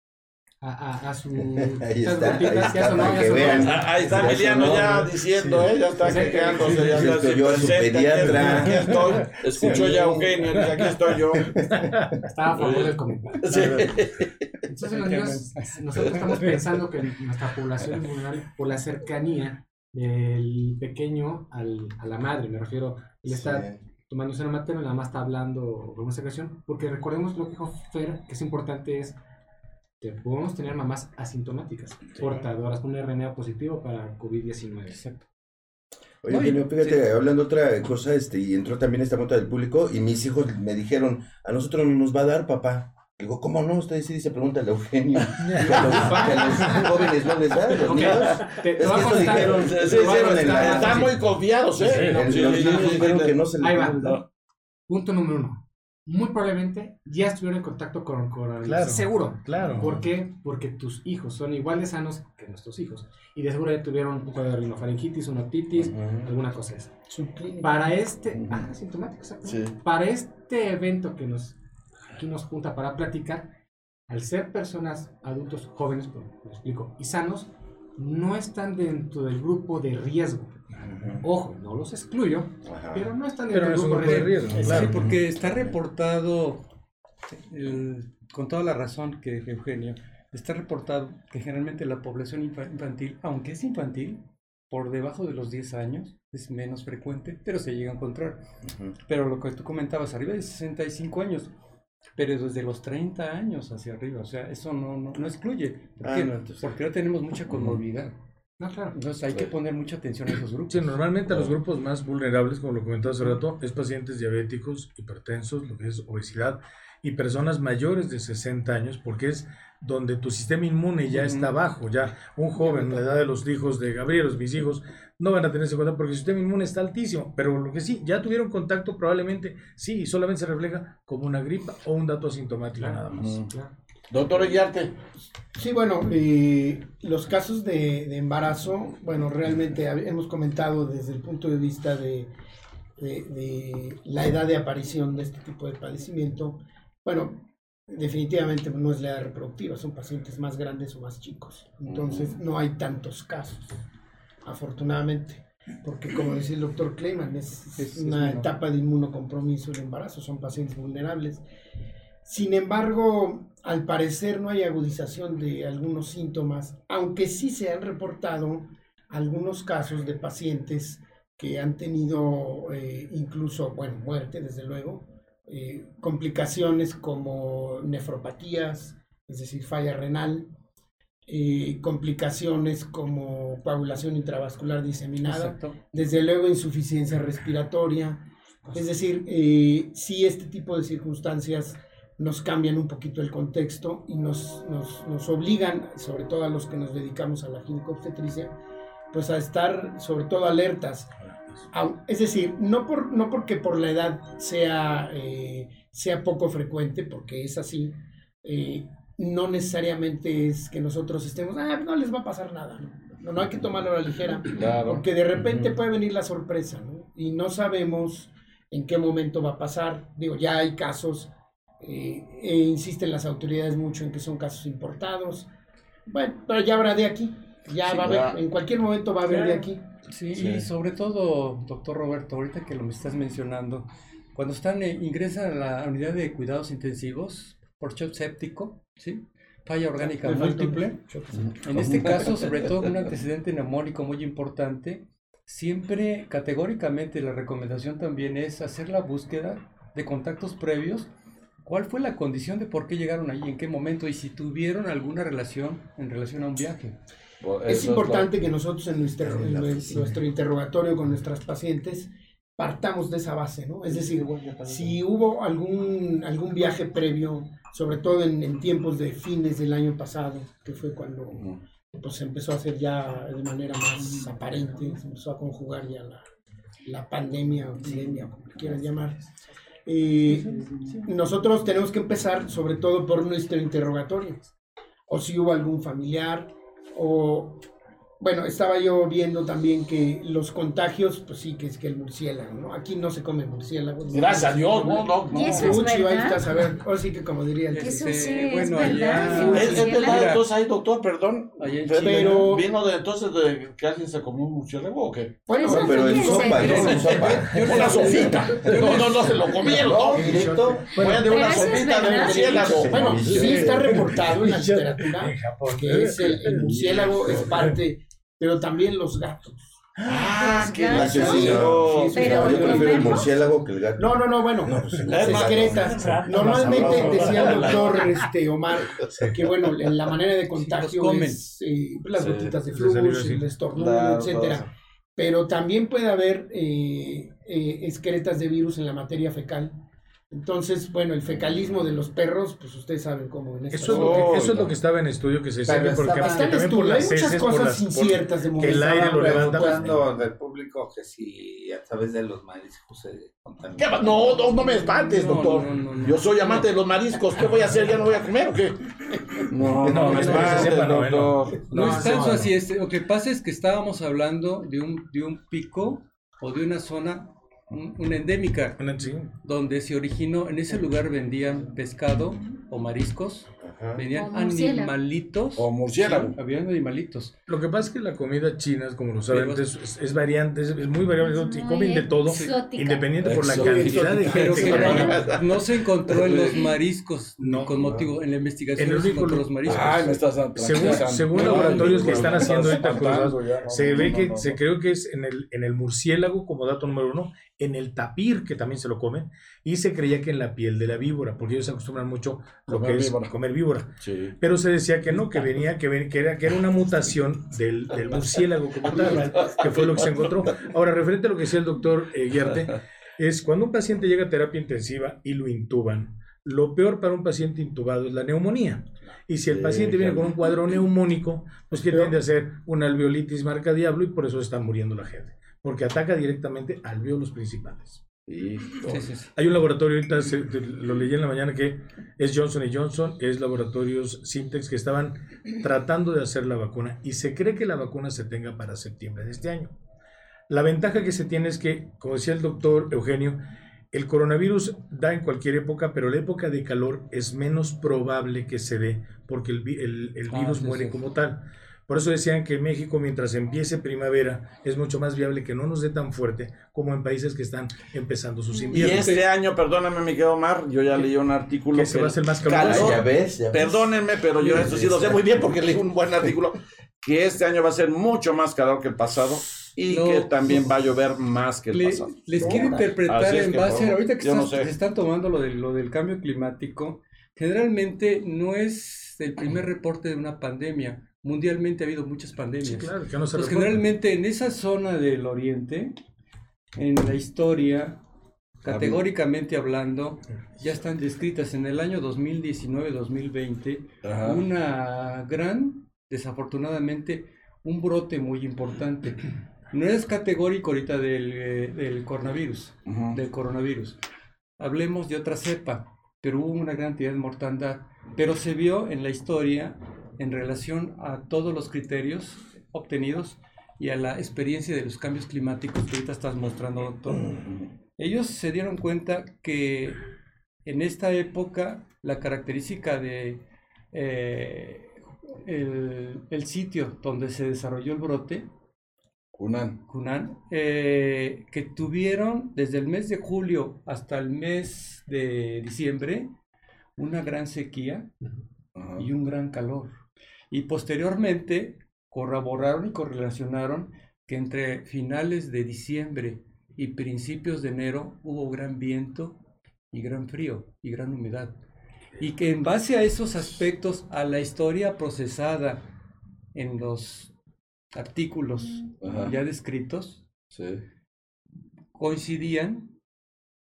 a, a, a su... Ahí está, ahí ya está, para ya que vean. Ah, Ahí está Ya Emiliano ya diciendo, ¿eh? Ya está Sí. quejándose, ya Sí, está estoy yo a su pediatra. Aquí estoy. Escucho Sí. ya a Eugenio, dice, aquí estoy yo. Estaba a favor del comentario. Sí. Entonces los niños, nosotros estamos pensando que nuestra población es vulnerable por la cercanía del pequeño al, a la madre, me refiero, él está tomando seno materno y nada más está hablando con una secreción, porque recordemos lo que dijo Fer, que es importante es que podemos tener mamás asintomáticas, portadoras con un RNA positivo para COVID-19. Exacto. Oye, Eugenio, fíjate, hablando otra cosa, este, y entró también esta nota del público, y mis hijos me dijeron, a nosotros no nos va a dar, papá. Digo, ¿cómo no? Usted sí dice, pregúntale a Eugenio. Que a los, que a los jóvenes no les da, los niños. te, te Es que dijeron, Sí, te sí, sí, en la- Están muy confiados, ¿eh? Sí, no, Sí, los sí, niños sí, dijeron sí. que no se les dar. Punto número uno. Muy probablemente ya estuvieron en contacto con coronavirus. Claro, Seguro. claro. ¿Por qué? Porque tus hijos son igual de sanos que nuestros hijos. Y de seguro ya tuvieron un poco de rinofaringitis, una otitis, alguna cosa de esa. Para este... Ah, sintomático, exacto. Sí. Para este evento que nos aquí nos junta para platicar, al ser personas adultos jóvenes, me explico, y sanos, no están dentro del grupo de riesgo. Ojo, no los excluyo, Ajá. pero no están Pero es un grupo de riesgo. Sí, porque está reportado, el- con toda la razón que Eugenio, está reportado que generalmente la población infa- infantil, aunque es infantil, por debajo de los 10 años, es menos frecuente, pero se llega a encontrar. Pero lo que tú comentabas, arriba de 65 años, pero desde los 30 años hacia arriba, o sea, eso no, no, no excluye. ¿Por Ah, qué? no, entonces- Porque no tenemos mucha conmovilidad. No, claro. Entonces hay que poner mucha atención a esos grupos. Sí, normalmente a los grupos más vulnerables, como lo comentaba hace rato, es pacientes diabéticos, hipertensos, lo que es obesidad y personas mayores de 60 años, porque es donde tu sistema inmune ya está bajo. Ya un joven, la edad de los hijos de Gabriel, los mis hijos, no van a tener ese contacto porque su sistema inmune está altísimo. Pero lo que sí, ya tuvieron contacto, probablemente sí, y solamente se refleja como una gripa o un dato asintomático nada más. Doctor Guillarte, Sí, bueno, eh, los casos de, de embarazo, bueno, realmente hemos comentado desde el punto de vista de, de- de la edad de aparición de este tipo de padecimiento, bueno, definitivamente no es la edad reproductiva, son pacientes más grandes o más chicos, entonces no hay tantos casos, afortunadamente, porque como decía el doctor Kleiman, es, es una etapa de inmunocompromiso el embarazo, son pacientes vulnerables. Sin embargo, al parecer no hay agudización de algunos síntomas, aunque sí se han reportado algunos casos de pacientes que han tenido eh, incluso, bueno, muerte, desde luego, eh, complicaciones como nefropatías, es decir, falla renal, eh, complicaciones como coagulación intravascular diseminada, Exacto. desde luego insuficiencia respiratoria. Es decir, sí este tipo de circunstancias nos cambian un poquito el contexto y nos, nos, nos obligan, sobre todo a los que nos dedicamos a la ginecobstetricia, pues a estar sobre todo alertas. Es decir, no, por, no porque por la edad sea, eh, sea poco frecuente, porque es así, eh, no necesariamente es que nosotros estemos, ah, no les va a pasar nada, no, no, hay que tomarlo a la ligera. claro. Porque de repente puede venir la sorpresa, ¿no? Y no sabemos en qué momento va a pasar. Digo, ya hay casos, eh, e insisten las autoridades mucho en que son casos importados. Bueno, pero ya habrá de aquí. Ya Sí, va a haber, en cualquier momento va a haber de aquí. Sí, Sí. y sobre todo, doctor Roberto, ahorita que lo me estás mencionando, cuando están eh, ingresan a la unidad de cuidados intensivos por shock séptico, ¿sí? Falla orgánica múltiple. En este caso, sobre todo un antecedente neumónico muy importante, siempre categóricamente la recomendación también es hacer la búsqueda de contactos previos. ¿Cuál fue la condición de por qué llegaron allí, en qué momento y si tuvieron alguna relación en relación a un viaje? Pues Es importante que nosotros en nuestro, en nue- nuestro interrogatorio con nuestras pacientes partamos de esa base, ¿no? Es decir, si hubo algún, algún viaje previo, sobre todo en, en tiempos de fines del año pasado, que fue cuando pues se empezó a hacer ya de manera más aparente, se empezó a conjugar ya la, la pandemia o epidemia, como quieran llamar. Eh, nosotros tenemos que empezar sobre todo por nuestro interrogatorio, o si hubo algún familiar, o bueno, estaba yo viendo también que los contagios, pues sí, que es que el murciélago, ¿no? Aquí no se come murciélago. Gracias a Dios, no, no, no. Y eso es Uchi, ahí verdad. estás, a ver, ahora sí que como diría el Eso Este, sí, es bueno, verdad. allá- Es, es verdad, entonces ahí, doctor, perdón. Allá en Pero- Chile, Pero- ¿Vino de entonces de que alguien se comió un murciélago o qué? Bueno, Eso pero en sopa, no en sopa. Una sopita. No, no, no se lo comieron, ¿no? Directo. Fue de una sopita de murciélago. Bueno, Sí. sí está reportado en la literatura que es el, el murciélago es parte, pero también los gatos. Ah, qué Ah, sí, gato. sí, no. Sí, Pero Yo prefiero el murciélago que el gato. No, no, no, bueno, No, pues, gato. Normalmente decía el doctor este, Omar que bueno, en la manera de contagio es eh, las gotitas de sí. el estornudo, Claro, etcétera. todo. Pero también puede haber eh, eh, excretas de virus en la materia fecal Entonces, bueno, el fecalismo de los perros, pues ustedes saben cómo en eso, es lo que, eso es lo que estaba en estudio que se sabe porque está, en estudio, hay muchas cosas inciertas de que el aire lo levanta del público que si a través de los mariscos se contamina. No, no, no me espantes, doctor. Yo soy amante de los mariscos. ¿Qué voy a hacer? ¿Ya no voy a comer o qué? No, no, me espantes, doctor. No, es tanto así. Es, lo que pasa es que estábamos hablando de un, de un pico o de una zona una endémica, donde se originó, en ese lugar vendían pescado o mariscos, vendían animalitos. O murciélago. habían animalitos. Lo que pasa es que la comida china, como lo saben, es, es, variante, es, muy variable, y comen de todo, independiente por la cantidad de gente que no, se encontró en los mariscos, no, con motivo, en la investigación en el se encontró los mariscos. Ay, me estás según, según laboratorios que están haciendo ahorita se ve que, se creo que es en el, en el murciélago, como dato número uno, en el tapir, que también se lo comen, y se creía que en la piel de la víbora, porque ellos se acostumbran mucho a lo que es comer víbora. Pero se decía que no, que venía, que, que, era, que era una mutación del, del murciélago como tal, que fue lo que se encontró. Ahora, referente a lo que decía el doctor eh, es cuando un paciente llega a terapia intensiva y lo intuban, lo peor para un paciente intubado es la neumonía. Y si el paciente viene con un cuadro neumónico, pues que tiende a ser una alveolitis marca diablo y por eso está muriendo la gente porque ataca directamente alveolos principales. Hay un laboratorio, ahorita lo leí en la mañana, que es Johnson Johnson, es laboratorios Syntex que estaban tratando de hacer la vacuna y se cree que la vacuna se tenga para septiembre de este año. La ventaja que se tiene es que, como decía el doctor Eugenio, el coronavirus da en cualquier época, pero la época de calor es menos probable que se dé porque el, el, ah, virus muere como tal. Por eso decían que México, mientras empiece primavera, es mucho más viable que no nos dé tan fuerte como en países que están empezando sus inviernos. Y este año, perdóname, mi querido Omar, yo ya leí un artículo. Que se va a hacer más caluroso. Ya ves, ya ves. Perdónenme, pero yo esto sí lo sé muy bien porque leí un buen artículo. Que este año va a ser mucho más calor que el pasado y que también va a llover más que el pasado. Les quiero interpretar en base, ahorita que se están tomando lo, de, lo del cambio climático, generalmente no es el primer reporte de una pandemia mundialmente ha habido muchas pandemias. claro, que no pues generalmente en esa zona del oriente, en la historia, categóricamente hablando, ya están descritas en el año 2019-2020 una gran, desafortunadamente, un brote muy importante. No es categórico ahorita del, eh, del coronavirus, del coronavirus. Hablemos de otra cepa, pero hubo una gran cantidad de mortandad. Pero se vio en la historia en relación a todos los criterios obtenidos y a la experiencia de los cambios climáticos que ahorita estás mostrando, doctor. Ellos se dieron cuenta que en esta época la característica de eh, el, sitio donde se desarrolló el brote, Hunan, eh, que tuvieron desde el mes de julio hasta el mes de diciembre una gran sequía y un gran calor. Y posteriormente corroboraron y correlacionaron que entre finales de diciembre y principios de enero hubo gran viento y gran frío y gran humedad. Y que en base a esos aspectos, a la historia procesada en los artículos ya descritos, coincidían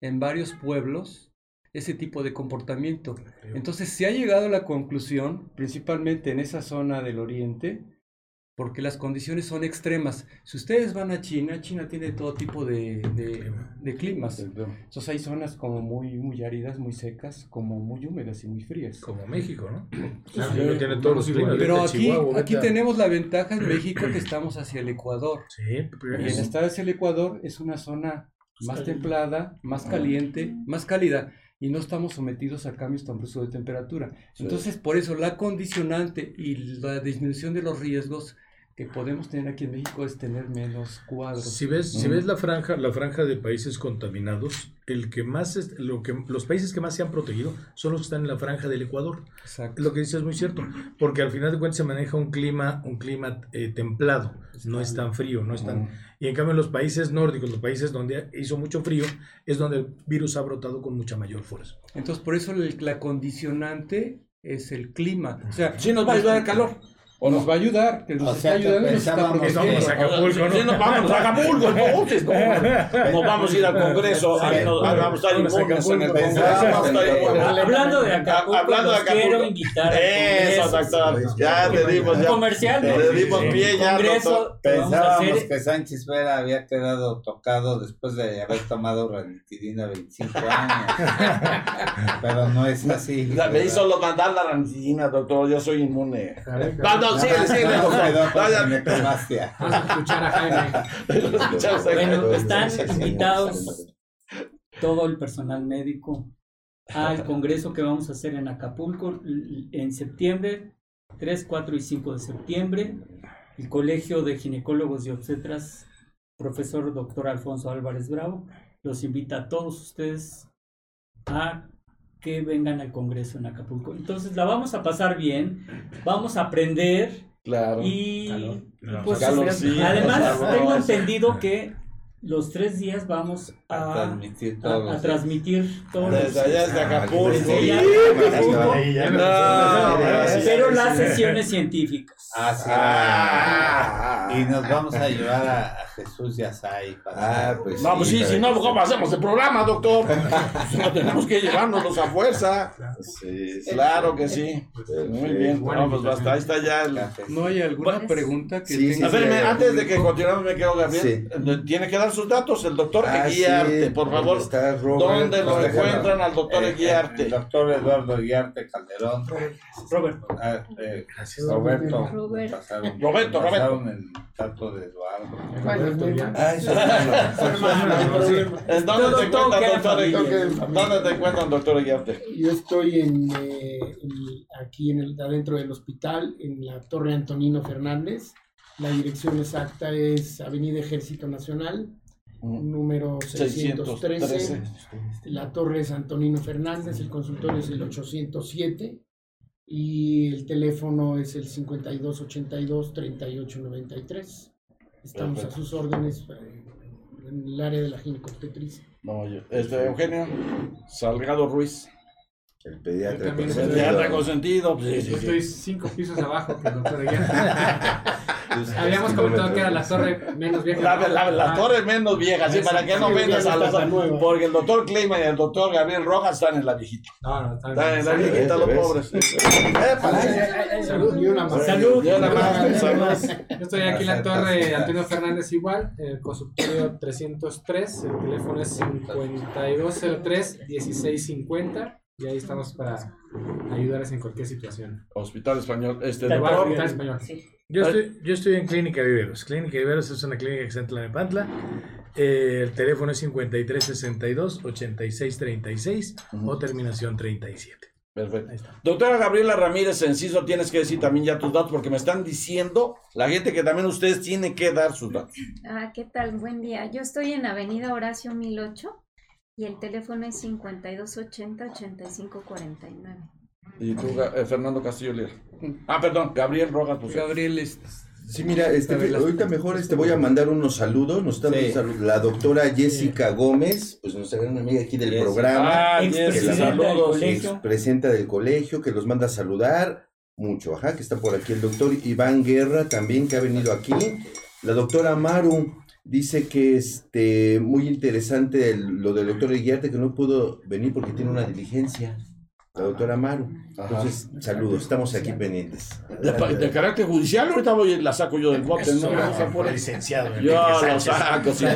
en varios pueblos ese tipo de comportamiento. Entonces se ha llegado a la conclusión, principalmente en esa zona del oriente, porque las condiciones son extremas. Si ustedes van a China, China tiene todo tipo de, de, climas. Entonces hay zonas como muy, muy áridas, muy secas, como muy húmedas y muy frías. Como México, ¿no? tiene todos los climas. Pero aquí, aquí tenemos la ventaja en México que estamos hacia el Ecuador. Sí, y en estar hacia el Ecuador es una zona más templada, más caliente, más cálida y no estamos sometidos a cambios tan bruscos de temperatura. Entonces, por eso la condicionante y la disminución de los riesgos que podemos tener aquí en México es tener menos cuadros. Si ves, si ves la franja, la franja de países contaminados, el que más es, lo que los países que más se han protegido son los que están en la franja del Ecuador. Exacto. Lo que dices es muy cierto, porque al final de cuentas se maneja un clima, un clima eh, templado, no es tan frío, no es tan y en cambio en los países nórdicos, los países donde hizo mucho frío, es donde el virus ha brotado con mucha mayor fuerza. Entonces, por eso la condicionante es el clima. O sea, sí nos va a ayudar el calor. O nos va a ayudar, que nos O está sea, que ayudando nos está protegiendo. Vamos Acapulco, Sí, ¿no? nos vamos a Acapulco, entonces, no, nos vamos a ir al Congreso, ahí nos- vamos a estar Vamos inmunes Acapulco. Vamos. Hablando de Acapulco, Hablando de los quiero Acapulco. invitar al Eso, Congreso. doctor. Ya te dimos, ya. Comercial. Te dimos pie ya. Congreso vamos Pensábamos hacer que Sánchez Vera había quedado tocado después de haber tomado ranitidina 25 años. Pero no es así. Me hizo lo mandar la rancidina, doctor, yo soy inmune. No, no, síguele, síguele, No. Vamos a escuchar a Jaime. Bueno, están invitados todo el personal médico al congreso que vamos a hacer en Acapulco en septiembre, 3, 4 y 5 de septiembre. El Colegio de Ginecólogos y Obstetras, profesor doctor Alfonso Álvarez Bravo, los invita a todos ustedes a que vengan al congreso en Acapulco. Entonces la vamos a pasar bien, vamos a aprender Claro. y Calor. pues, además tengo entendido que los tres días vamos A a, transmitir a- todos a los transmitir todos los- Desde allá, desde Acapulco. Pero las sesiones científicas. Ah, sí. Ah. Y nos vamos a llevar a, a Jesús Yasai para. Ah, pues No, pues sí, si no, ¿cómo hacemos el programa, doctor? Pues no tenemos que llevárnoslos a fuerza. Sí, sí. Claro que sí. Muy bien. Buena No, pues basta, ahí está ya el... ¿No hay alguna Bueno, pregunta que sí, tenga A ver, me- antes de que continuemos, me quedo Gabriel. Eh, Tiene que dar sus datos el doctor Ah, Eguiarte, sí, por favor. está Robert, ¿Dónde lo pues, encuentran al doctor Eh, Eguiarte? El doctor Eduardo Guiarte Calderón. Roberto. Ah, eh, Gracias. Roberto. Roberto. Pasaron, Roberto, pasaron el dato de Eduardo. Ah, eso es bueno. ¿En dónde te encuentran, doctor familia. Eguiarte? ¿Dónde te encuentran, doctor Eguiarte? Yo estoy en, eh, en- aquí en el, adentro del hospital, en la Torre Antonino Fernández. La dirección exacta es Avenida Ejército Nacional, número 613. 613. La torre es Antonino Fernández, el consultorio es el 807 y el teléfono es el 5282-3893. Estamos Perfecto. a sus órdenes eh, en el área de la ginecobstetricia. No, yo- este, Eugenio Salgado Ruiz. El pediatra. También consentido. Pediatra consentido. pues, sí, sí, Yo sí. estoy cinco pisos abajo que el doctor Habíamos comentado que era la torre menos vieja. La, la, la Ah, torre menos vieja, sí, para que no vendas a los. nueva. Porque el doctor Kleiman y el doctor Gabriel Rojas están en la viejita. No, no, está Están en la viejita, los pobres. Salud y una más. Salud. Yo estoy aquí en la torre Antonio Fernández igual, el consultorio 303, el teléfono es 5203-1650 y ahí estamos para ayudarles en cualquier situación. Hospital Español. Este, doctor. Hospital Español. Yo estoy, yo estoy en Clínica Viveros. Clínica Viveros es una clínica que está en Tlalnepantla. Eh, el teléfono es 5362-8636 o terminación 37. Perfecto. Ahí está. Doctora Gabriela Ramírez Enciso, tienes que decir también ya tus datos porque me están diciendo la gente que también ustedes tienen que dar sus datos. Ah, ¿qué tal? Buen día. Yo estoy en Avenida Horacio 1008 y el teléfono es 5280-8549. Y tú, eh, Fernando Castillo Lira. Ah, perdón, Gabriel Rojas. Pues, Gabriel, es- Sí, mira, este, ahorita mejor este, voy a mandar unos saludos. Nos está Sí. dando salud- la doctora Jessica Gómez, pues nuestra gran amiga aquí del Jessica. programa, Ah, que Expresidenta la del saludos. colegio. expresenta del colegio, que los manda a saludar mucho. Ajá, que está por aquí el doctor Iván Guerra también, que ha venido aquí. La doctora Maru dice que este muy interesante el- lo del doctor Eguiarte, que no pudo venir porque tiene una diligencia. La doctora Maru. Entonces, saludos, estamos aquí pendientes. De, carácter judicial, ahorita voy la saco yo del bote, ¿no? Vamos a poner- licenciado. Yo Sánchez. saco sin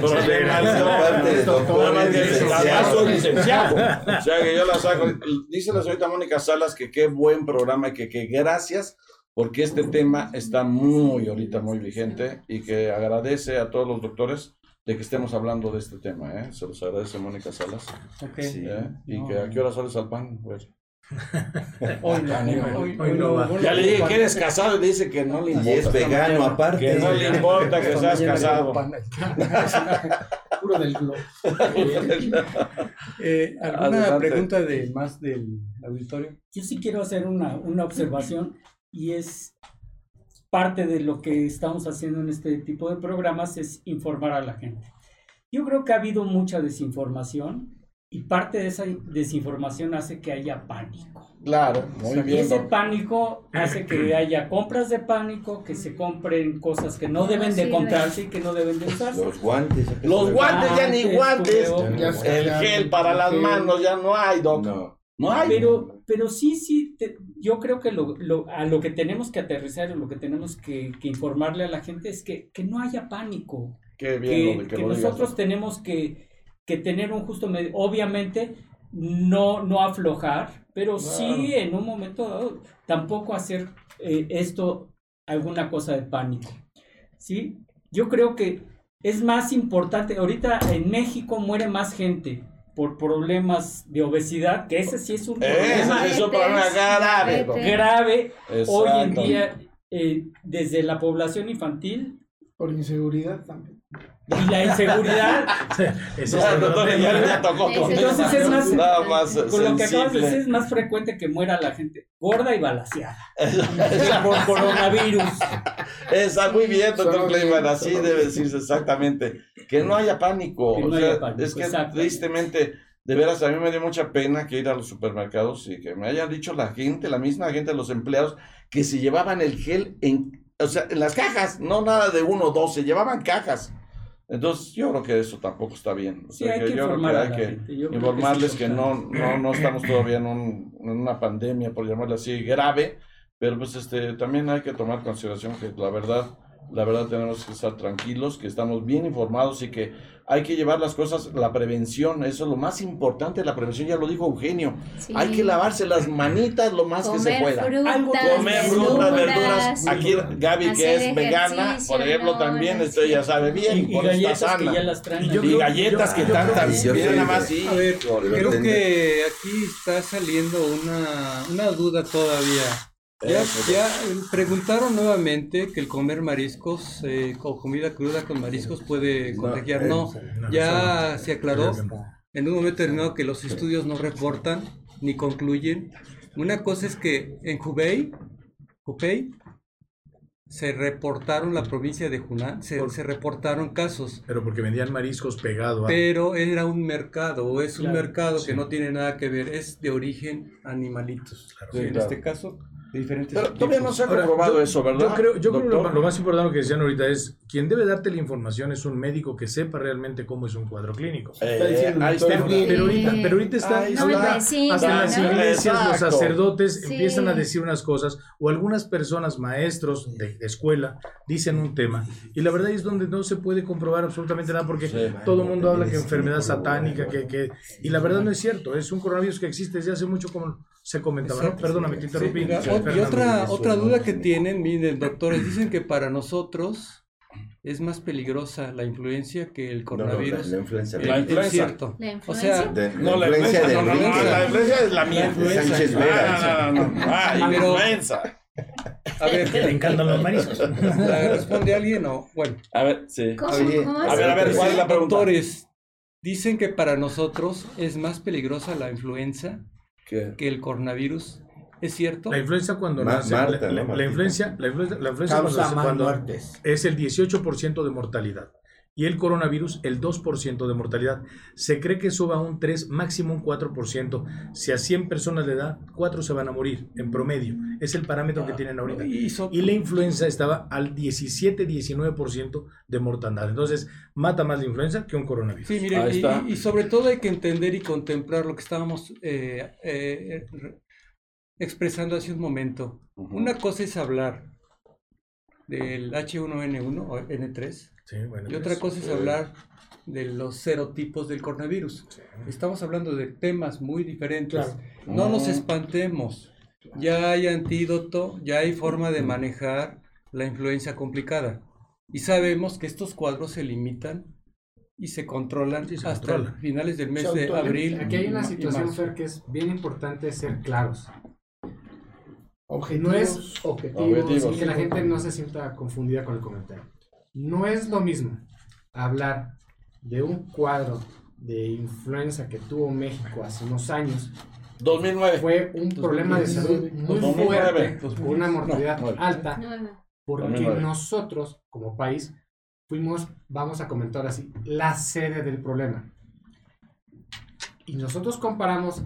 además soy licenciado. O sea que yo la saco. Dice la señorita Mónica Salas que qué buen programa y que, que gracias porque este tema está muy ahorita muy vigente y que agradece a todos los doctores de que estemos hablando de este tema, ¿eh? Se los agradece Mónica Salas. Ok. ¿eh? Y No. que a qué hora sales al pan, güey. Hoy no, Hoy- hoy- hoy hoy no va. Ya le dije que eres casado y dice que no le Y importa. es vegano aparte. Que no le importa que seas casado. Puro del globo. eh, ¿Alguna Adelante. pregunta de más del auditorio? Yo sí quiero hacer una, una observación y es parte de lo que estamos haciendo en este tipo de programas es informar a la gente. Yo creo que ha habido mucha desinformación Y parte de esa desinformación hace que haya pánico. Claro, muy Y bien. ese doctor. pánico hace que haya compras de pánico, que se compren cosas que no deben de comprarse y que no deben de usarse. Los guantes. Los guantes ya ni Guantes, El gel para las manos ya no hay, doc. No. No hay. Pero, pero sí, sí, te- yo creo que lo, lo- a lo que tenemos que aterrizar, lo que tenemos que, que informarle a la gente es que, que no haya pánico, Qué bien que, que digas. nosotros tenemos que, que tener un justo medio. Obviamente, no, no aflojar, pero sí en un momento dado, tampoco hacer eh, esto alguna cosa de pánico. ¿sí? Yo creo que es más importante, ahorita en México muere más gente por problemas de obesidad, que ese sí es un problema sí es un problema grave, grave hoy en día eh, desde la población infantil. Por inseguridad también. y la inseguridad. Ya, tocó Entonces es más, Nada más con lo que acabas de decir, es más frecuente que muera la gente gorda y balaseada. Por coronavirus. Está muy bien, doctor Kleiman, así debe decirse exactamente. Que no haya pánico. Que o no sea, haya pánico, es que tristemente, de veras, a mí me dio mucha pena que ir a los supermercados y que me hayan dicho la gente, la misma gente, los empleados, que se llevaban el gel en, o sea, en las cajas, no nada de uno o dos, se llevaban cajas. Entonces, yo creo que eso tampoco está bien. O Sí, sea, hay que que yo creo que hay que que informarles es que no, no, no estamos todavía en, un- en una pandemia, por llamarla así, grave, pero pues este también hay que tomar consideración que la verdad, la verdad tenemos que estar tranquilos, que estamos bien informados y que hay que llevar las cosas, la prevención, eso es lo más importante, la prevención, ya lo dijo Eugenio, Sí. hay que lavarse las manitas lo más que se pueda. frutas, Comer frutas, verduras. verduras. Aquí Gaby, que es vegana, por ejemplo, no, también esto ella sabe bien, Y, y galletas que sana. ya las traen. Y yo galletas yo- que que- mira yo nada más, sí. A ver, creo que aquí está saliendo una, una duda todavía. Ya, Eso, ya eh, preguntaron nuevamente que el comer mariscos eh, o comida cruda con mariscos puede contagiar. eh, No, ya se aclaró en un momento determinado que los estudios no reportan ni concluyen. Una cosa es que en Hubei, Hubei se reportaron la provincia de Hunan, se, Por- se reportaron casos. Pero porque vendían mariscos pegado a... Pero era un mercado, o es un Claro, mercado sí. que no tiene nada que ver, es de origen animalitos. Sí, en claro. este caso, de diferentes Pero todavía no se ha Ahora, comprobado yo- eso, ¿verdad? Yo creo, yo creo lo, lo más importante que decían ahorita es, quien debe darte la información es un médico que sepa realmente cómo es un cuadro clínico. Eh. Gabriel. Pero ahorita, pero ahorita está, No, hasta las iglesias los sacerdotes Sí. empiezan a decir unas cosas o algunas personas, maestros de, de escuela, dicen un tema y la verdad es donde no se puede comprobar absolutamente nada porque Sí. todo el mundo habla que enfermedad satánica, que, que y la verdad no es cierto, es un coronavirus que existe desde hace mucho como se comentaba. ¿no? Exacto. Perdóname, te interrumpí. Sí, o- y otra, otra duda que tienen, miren, doctores, dicen que para nosotros es más peligrosa la influencia que el No, no, la, coronavirus. la influencia. Eh, La es influenza. cierto. La O influencia. sea, De- la No, la influencia de no, no, no, influenza. la influencia es la mía. Sánchez Ah, Vera. no, no, no. Ah, Pero- influenza. a ver, Que le encantan los mariscos. ¿la ¿responde alguien o bueno? A ver, sí. ¿Cómo, Oye, cómo A es? ver, a ver, ¿cuál es la pregunta? Doctores, dicen que para nosotros es más peligrosa la influenza ¿Qué? que el coronavirus. ¿Es cierto? La influencia cuando Ma- nace, Marta, la, ¿no, la Martita? influencia, la influencia, la influencia Causa cuando, cuando muertes. es el 18% de mortalidad y el coronavirus el 2% de mortalidad. Se cree que suba un 3, máximo un 4%. Si a 100 personas le da, 4 se van a morir en promedio. Es el parámetro que tienen ahorita. Y so- Y la influenza estaba al 17-19% de mortandad. Entonces, mata más la influenza que un coronavirus. Sí, miren, Ahí y, sobre todo hay que entender y contemplar lo que estábamos eh, eh, re- expresando hace un momento. Una cosa es hablar del H1N1 o N3 Sí, bueno, y otra pues, cosa es hablar de los serotipos del coronavirus. Estamos hablando de temas muy diferentes. Claro. No nos Mm. espantemos. Ya hay antídoto, ya hay forma de manejar la influencia complicada. Y sabemos que estos cuadros se limitan y se controlan Sí, se hasta finales del mes de abril. Aquí hay una situación. Fer, que es bien importante ser claros. Objetivos. No es objetivo, Objetivos. y que la gente no se sienta confundida con el comentario. No es lo mismo hablar de un cuadro de influenza que tuvo México hace unos años. 2009. Fue un problema de salud muy 2009. fuerte, con una mortalidad No, alta, No, no. porque 2009. nosotros, como país, fuimos, vamos a comentar así, la sede del problema. Y nosotros comparamos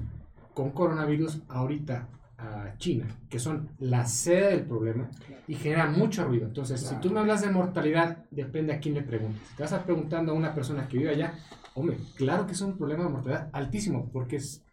con coronavirus ahorita a China, que son la sede del problema y genera mucho ruido. Entonces, si tú me hablas de mortalidad, depende a quién le preguntes. Si te vas a preguntando a una persona que vive allá, hombre, claro que es un problema de mortalidad altísimo, porque es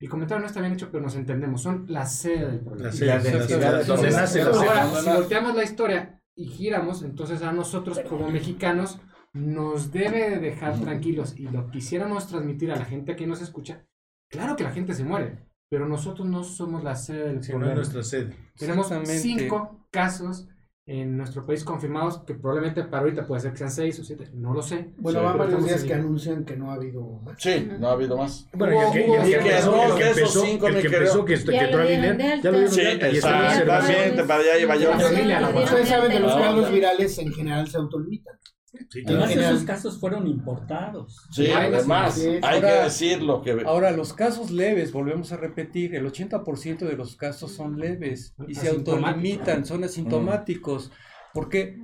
el comentario no está bien hecho, pero nos entendemos. Son la sede del problema. La donde nace ahora, si volteamos la historia y giramos, entonces a nosotros como mexicanos nos debe de dejar tranquilos y lo quisiéramos transmitir a la gente que nos escucha. Claro que la gente se muere, pero nosotros no somos la sede del Sí, no es problema. nuestra sede. Tenemos cinco casos en nuestro país confirmados, que probablemente para ahorita puede ser que sean seis o siete, no lo sé. Bueno, Sí, van varios días que anuncian que no ha habido más. Sí, no ha habido más. Bueno, y el que, empezó, el que empezó, cinco el me que empezó, que, que Ya entró lo dieron Sí, exactamente, para allá iba yo. Ustedes saben que los cuadros virales en general se autolimitan. Sí, claro. Además, esos casos fueron importados. Sí, además, hay que Ahora- decirlo. Que... Ahora, los casos leves, volvemos a repetir, el 80% de los casos son leves y se autolimitan, son asintomáticos. ¿Por qué?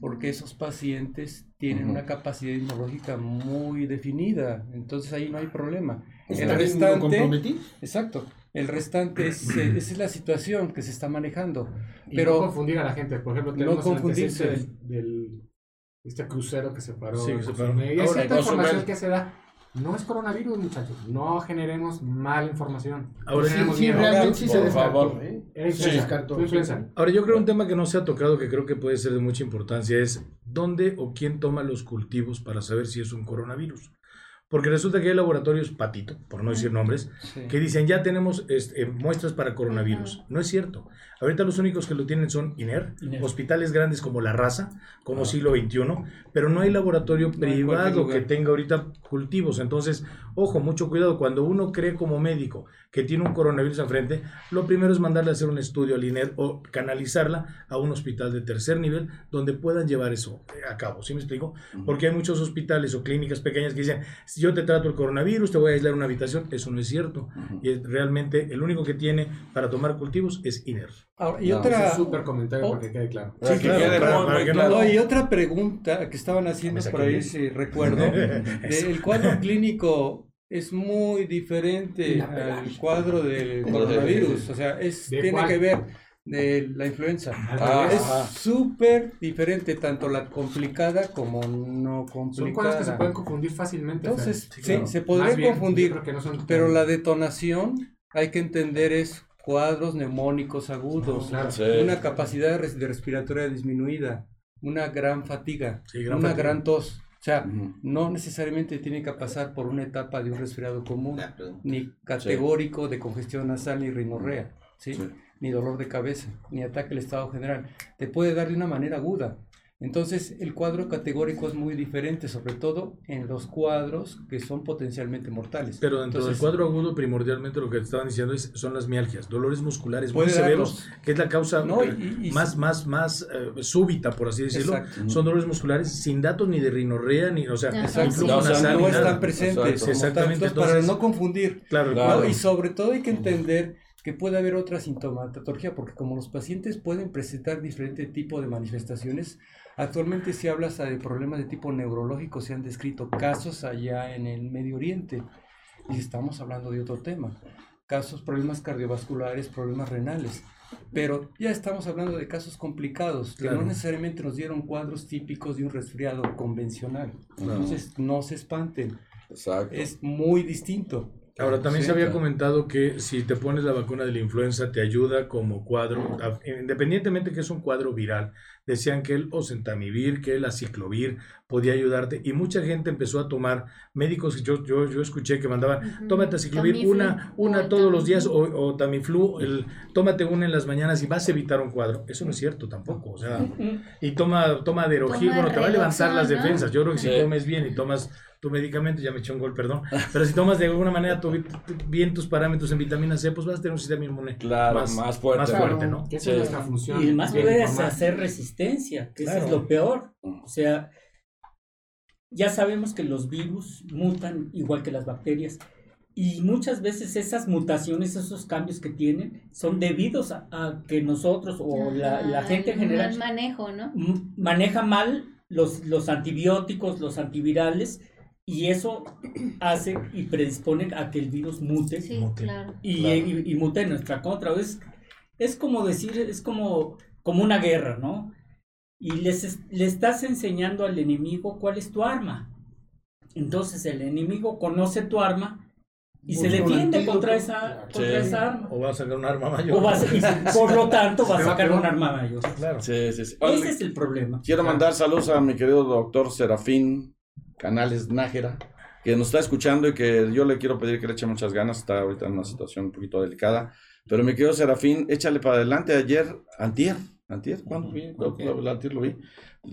Porque esos pacientes tienen una capacidad inmunológica muy definida, entonces ahí no hay problema. El ¿Están restante, exacto, el restante es, eh, esa es la situación que se está manejando. Y Pero- no confundir a la gente. Por ejemplo, No tenemos el confundirse. antecedente del, del- este crucero que se paró. Sí, que se paró. Y hay cierta información que se da. No es coronavirus, muchachos. No generemos mala información. Ahora, Sí, generemos sí, realmente sí se por descartó. favor. ¿eh? Descartó. Ahora, yo creo un tema que no se ha tocado, que creo que puede ser de mucha importancia, es dónde o quién toma los cultivos para saber si es un coronavirus. Porque resulta que hay laboratorios, patito, por no decir nombres, que dicen ya tenemos este, muestras para coronavirus. No es cierto. Ahorita los únicos que lo tienen son INER, INER. hospitales grandes como La Raza, como Siglo XXI, pero no hay laboratorio No privado que tenga ahorita cultivos. Entonces, ojo, mucho cuidado. Cuando uno cree como médico que tiene un coronavirus enfrente, lo primero es mandarle a hacer un estudio al INER o canalizarla a un hospital de tercer nivel donde puedan llevar eso eh, a cabo. ¿Sí me explico? Porque hay muchos hospitales o clínicas pequeñas que dicen, yo te trato el coronavirus, te voy a aislar en una habitación. Eso no es cierto. Y es- realmente el único que tiene para tomar cultivos es INER. Ahora, y No, otra, es súper comentario Oh. para que quede claro. Para que claro, quede para- muy, para muy que no- claro. No, y otra pregunta que estaban haciendo por ahí, si recuerdo, de- el cuadro clínico es muy diferente al cuadro del coronavirus, o sea, es, ¿De tiene cuál? que ver de la influenza. Ah, es súper diferente, tanto la complicada como no Son cosas complicada. que se pueden confundir fácilmente. Entonces, sí, claro. se Más podría bien, confundir, yo creo que no son pero la detonación hay que entender es cuadros neumónicos agudos, Claro. Sí. una capacidad res- de respiratoria disminuida, una gran fatiga, Sí, gran una fatiga. gran tos. O sea, no necesariamente tiene que pasar por una etapa de un resfriado común, ni categórico de congestión nasal ni rinorrea, ¿sí? Ni dolor de cabeza, ni ataque al estado general. Te puede dar de una manera aguda. Entonces, el cuadro categórico es muy diferente, sobre todo en los cuadros que son potencialmente mortales. Pero dentro Entonces, del cuadro agudo, primordialmente lo que estaban diciendo es, son las mialgias, dolores musculares muy severos, darlos. que es la causa No, eh, y- y- más, más, más eh, súbita, por así decirlo. Exacto. Son dolores musculares sin datos ni de rinorrea, ni, o sea, Exacto. No, o sea, nasal, no ni están presentes. Exactamente, Entonces, para no confundir. Claro, Claro. No, y sobre todo hay que entender que puede haber otra sintomatología, porque como los pacientes pueden presentar diferente tipo de manifestaciones, actualmente se habla hasta de problemas de tipo neurológico, se han descrito casos allá en el Medio Oriente, y estamos hablando de otro tema, casos, problemas cardiovasculares, problemas renales, pero ya estamos hablando de casos complicados, que Claro. no necesariamente nos dieron cuadros típicos de un resfriado convencional, entonces no se espanten, Exacto. es muy distinto. Ahora, también Sí, se había claro. comentado que si te pones la vacuna de la influenza te ayuda como cuadro, independientemente que es un cuadro viral, decían que el oseltamivir, que el aciclovir podía ayudarte y mucha gente empezó a tomar, médicos, yo, yo, yo escuché que mandaban, tómate aciclovir Tamiflu una, o una todos los días o, o Tamiflu, el, tómate una en las mañanas y vas a evitar un cuadro. Eso no es cierto tampoco, o sea, y toma, toma Derogil, Toma bueno, te va a levantar las defensas. Yo creo que si Sí. comes bien y tomas tu medicamento, ya me eché un gol, perdón, pero si tomas de alguna manera tu- tu- bien tus parámetros en vitamina C, pues vas a tener un sistema inmune Claro, más fuerte. más fuerte, ¿no? Sí. es nuestra función. Y además de puedes hacer resistencia, que eso es lo peor. O sea, ya sabemos que los virus mutan igual que las bacterias. Y muchas veces esas mutaciones, esos cambios que tienen, son debidos a, a que nosotros o la, la gente en general manejo, ¿no? maneja mal los, los antibióticos, los antivirales, Y eso hace y predispone a que el virus mute Sí, claro. y, Claro. y- y mute en nuestra contra. Es, es como decir, es como, como una guerra, ¿no? Y les, es- le estás enseñando al enemigo cuál es tu arma. Entonces el enemigo conoce tu arma y se Busca un defiende contra esa, contra Sí. esa arma. O va a sacar un arma mayor. O va a- por lo tanto va a sacar un arma mayor. Claro. Sí, sí, sí. Oye, Ese es el problema. Quiero mandar saludos a mi querido doctor Serafín Canales Nájera, que nos está escuchando y que yo le quiero pedir que le eche muchas ganas. Está ahorita en una situación un poquito delicada. Pero mi querido Serafín, échale para adelante. Ayer, antier, antier, ¿cuándo vi? ¿Cuándo- Antier lo vi.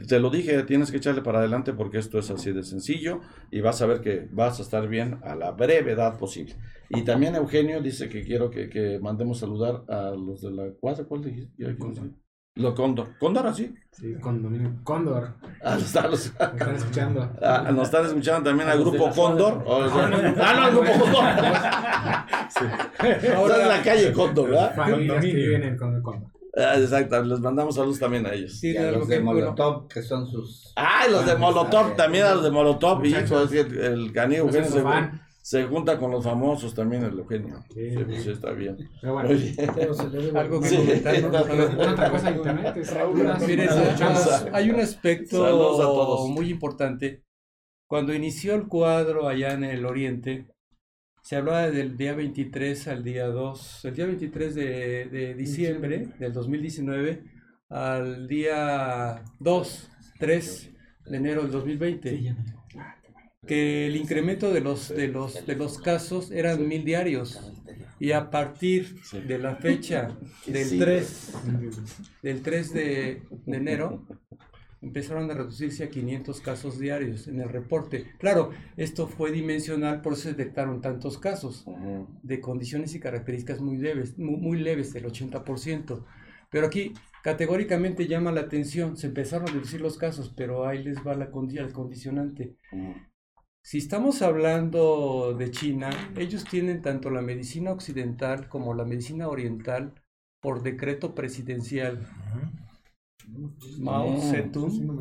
Te lo dije, tienes que echarle para adelante porque esto es así de sencillo y vas a ver que vas a estar bien a la brevedad posible. Y también Eugenio dice que quiero que, que mandemos saludar a los de la cuadra, ¿cuál dijiste? Ya, ¿quién dice? Lo Cóndor. ¿Cóndor así? Sí, condominio. Cóndor. Ah, los- ah, los- Me están escuchando. Ah, nos están escuchando también al de grupo Cóndor. o sea- ah, no, al grupo Cóndor. sí. Ahora en la calle Cóndor, ¿verdad? Familias que viven en Cóndor. Ah, exacto, les mandamos saludos también a ellos. Sí, Y a los de bueno, Molotov, que son sus... Ah, y los de Molotov, también a los de Molotov. Es que el, el No Eugenio se, junta con los famosos también, el Eugenio. Sí, Sí, pues, sí, está bien. Pero bueno. Pero se le algo que comentar, ¿no? Otra cosa, hay- un aspecto Saludos a todos. muy importante. Cuando inició el cuadro allá en el oriente, se hablaba del día 23 al día 2, el día 23 de, de diciembre del 2019 al día 2, 3 de enero del 2020, que el incremento de los, de los, de los casos eran mil diarios. Y a partir de la fecha del Sí. 3 del 3 de, de enero empezaron a reducirse a 500 casos diarios en el reporte. Claro, esto fue dimensional, por eso se detectaron tantos casos de condiciones y características muy leves, muy, muy leves, del 80%. Pero aquí categóricamente llama la atención, se empezaron a reducir los casos, pero ahí les va la condi- el condicionante. Si estamos hablando de China, ellos tienen tanto la medicina occidental como la medicina oriental por decreto presidencial. Mao. Zedong,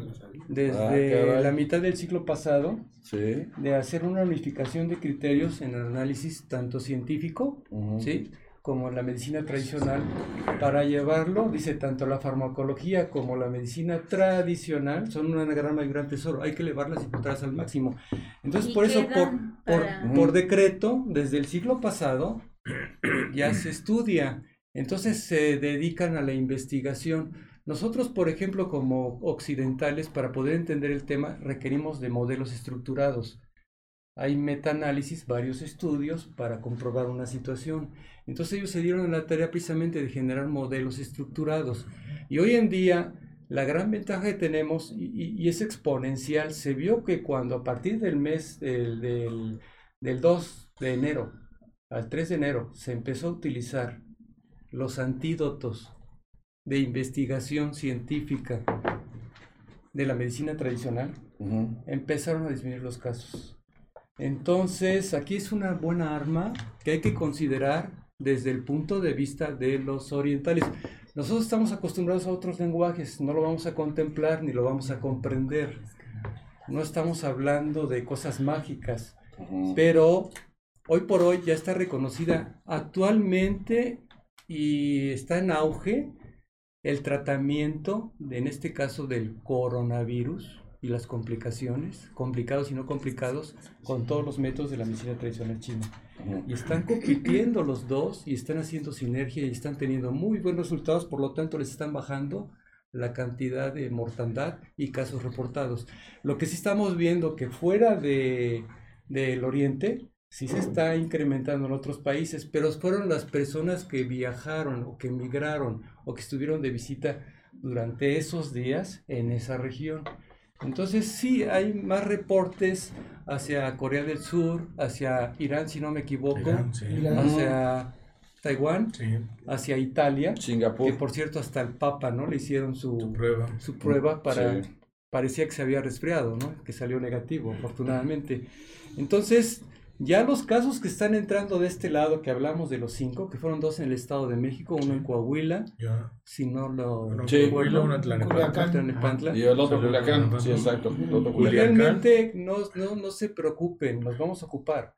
desde Ah, la mitad del siglo pasado, Sí. de hacer una unificación de criterios en el análisis tanto científico, Ujú. ¿sí? como en la medicina tradicional, para llevarlo, dice, tanto la farmacología como la medicina tradicional son una gran, gran tesoro, hay que elevarlas y encontrarlas al máximo. Entonces, ¿Y por eso, por, dan por, para- por decreto, desde el siglo pasado, ya se estudia, entonces se dedican a la investigación. Nosotros, por ejemplo, como occidentales, para poder entender el tema, requerimos de modelos estructurados. Hay metaanálisis, varios estudios para comprobar una situación. Entonces ellos se dieron a la tarea precisamente de generar modelos estructurados. Y hoy en día la gran ventaja que tenemos, y, es exponencial, se vio que cuando a partir del mes del, del, del 2 de enero al 3 de enero se empezó a utilizar los antídotos de investigación científica de la medicina tradicional, empezaron a disminuir los casos. Entonces, aquí es una buena arma que hay que considerar desde el punto de vista de los orientales. Nosotros estamos acostumbrados a otros lenguajes, no lo vamos a contemplar ni lo vamos a comprender. No estamos hablando de cosas mágicas, pero hoy por hoy ya está reconocida actualmente y está en auge el tratamiento, en este caso del coronavirus y las complicaciones, complicados y no complicados, con todos los métodos de la medicina tradicional china. Y están compitiendo los dos y están haciendo sinergia y están teniendo muy buenos resultados, por lo tanto les están bajando la cantidad de mortandad y casos reportados. Lo que sí estamos viendo que fuera de, del oriente, sí se está incrementando en otros países, pero fueron las personas que viajaron o que emigraron o que estuvieron de visita durante esos días en esa región. Entonces sí hay más reportes hacia Corea del Sur, hacia Irán, si no me equivoco, Irán, sí. Irán. hacia Taiwán, Sí, hacia Italia, que Singapur. por cierto hasta el Papa, ¿no? Le hicieron tu su, prueba. su prueba para... Sí. Parecía que se había resfriado, ¿no? Que salió negativo, afortunadamente. Entonces, Ya los casos que están entrando de este lado, que hablamos de los cinco, que fueron dos en el Estado de México, uno en Coahuila, Ya. si no lo... Sí. Coahuila, uno en. Y el otro Culiacán, sí, exacto. el otro Y Culiacán. realmente no, no, no se preocupen, nos vamos a ocupar.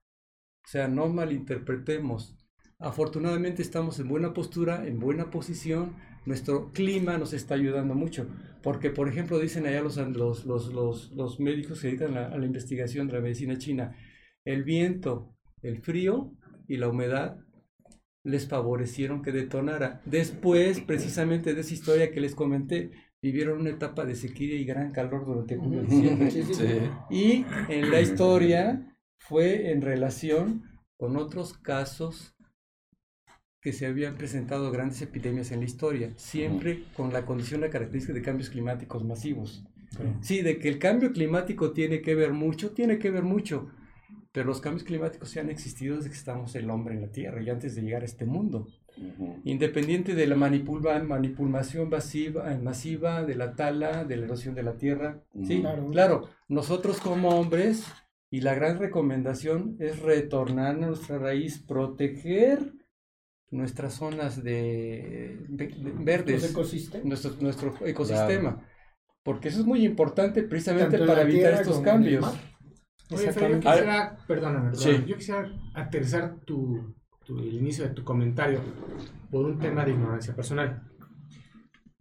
O sea, no malinterpretemos. Afortunadamente estamos en buena postura, en buena posición. Nuestro clima nos está ayudando mucho. Porque, por ejemplo, dicen allá los, los, los, los, médicos que dedican a, a la investigación de la medicina china, el viento, el frío y la humedad les favorecieron que detonara. Después, precisamente de esa historia que les comenté, vivieron una etapa de sequía y gran calor durante julio y diciembre. Sí. Y en la historia fue en relación con otros casos que se habían presentado grandes epidemias en la historia, siempre con la condición, la característica de cambios climáticos masivos. Sí, de que el cambio climático tiene que ver mucho, tiene que ver mucho, pero los cambios climáticos se han existido desde que estamos el hombre en la Tierra y antes de llegar a este mundo. Independiente de la manipula- manipulación masiva, masiva, de la tala, de la erosión de la tierra. Sí, Claro. claro. Nosotros como hombres, y la gran recomendación es retornar a nuestra raíz, proteger nuestras zonas de, de- de Los verdes, ecosistemas. nuestro, nuestro ecosistema. Porque eso es muy importante precisamente Tanto para evitar estos como en el cambios. Oye, Fer, yo quisiera, perdóname, perdóname, Sí. yo quisiera aterrizar tu, tu- el inicio de tu comentario por un tema de ignorancia personal.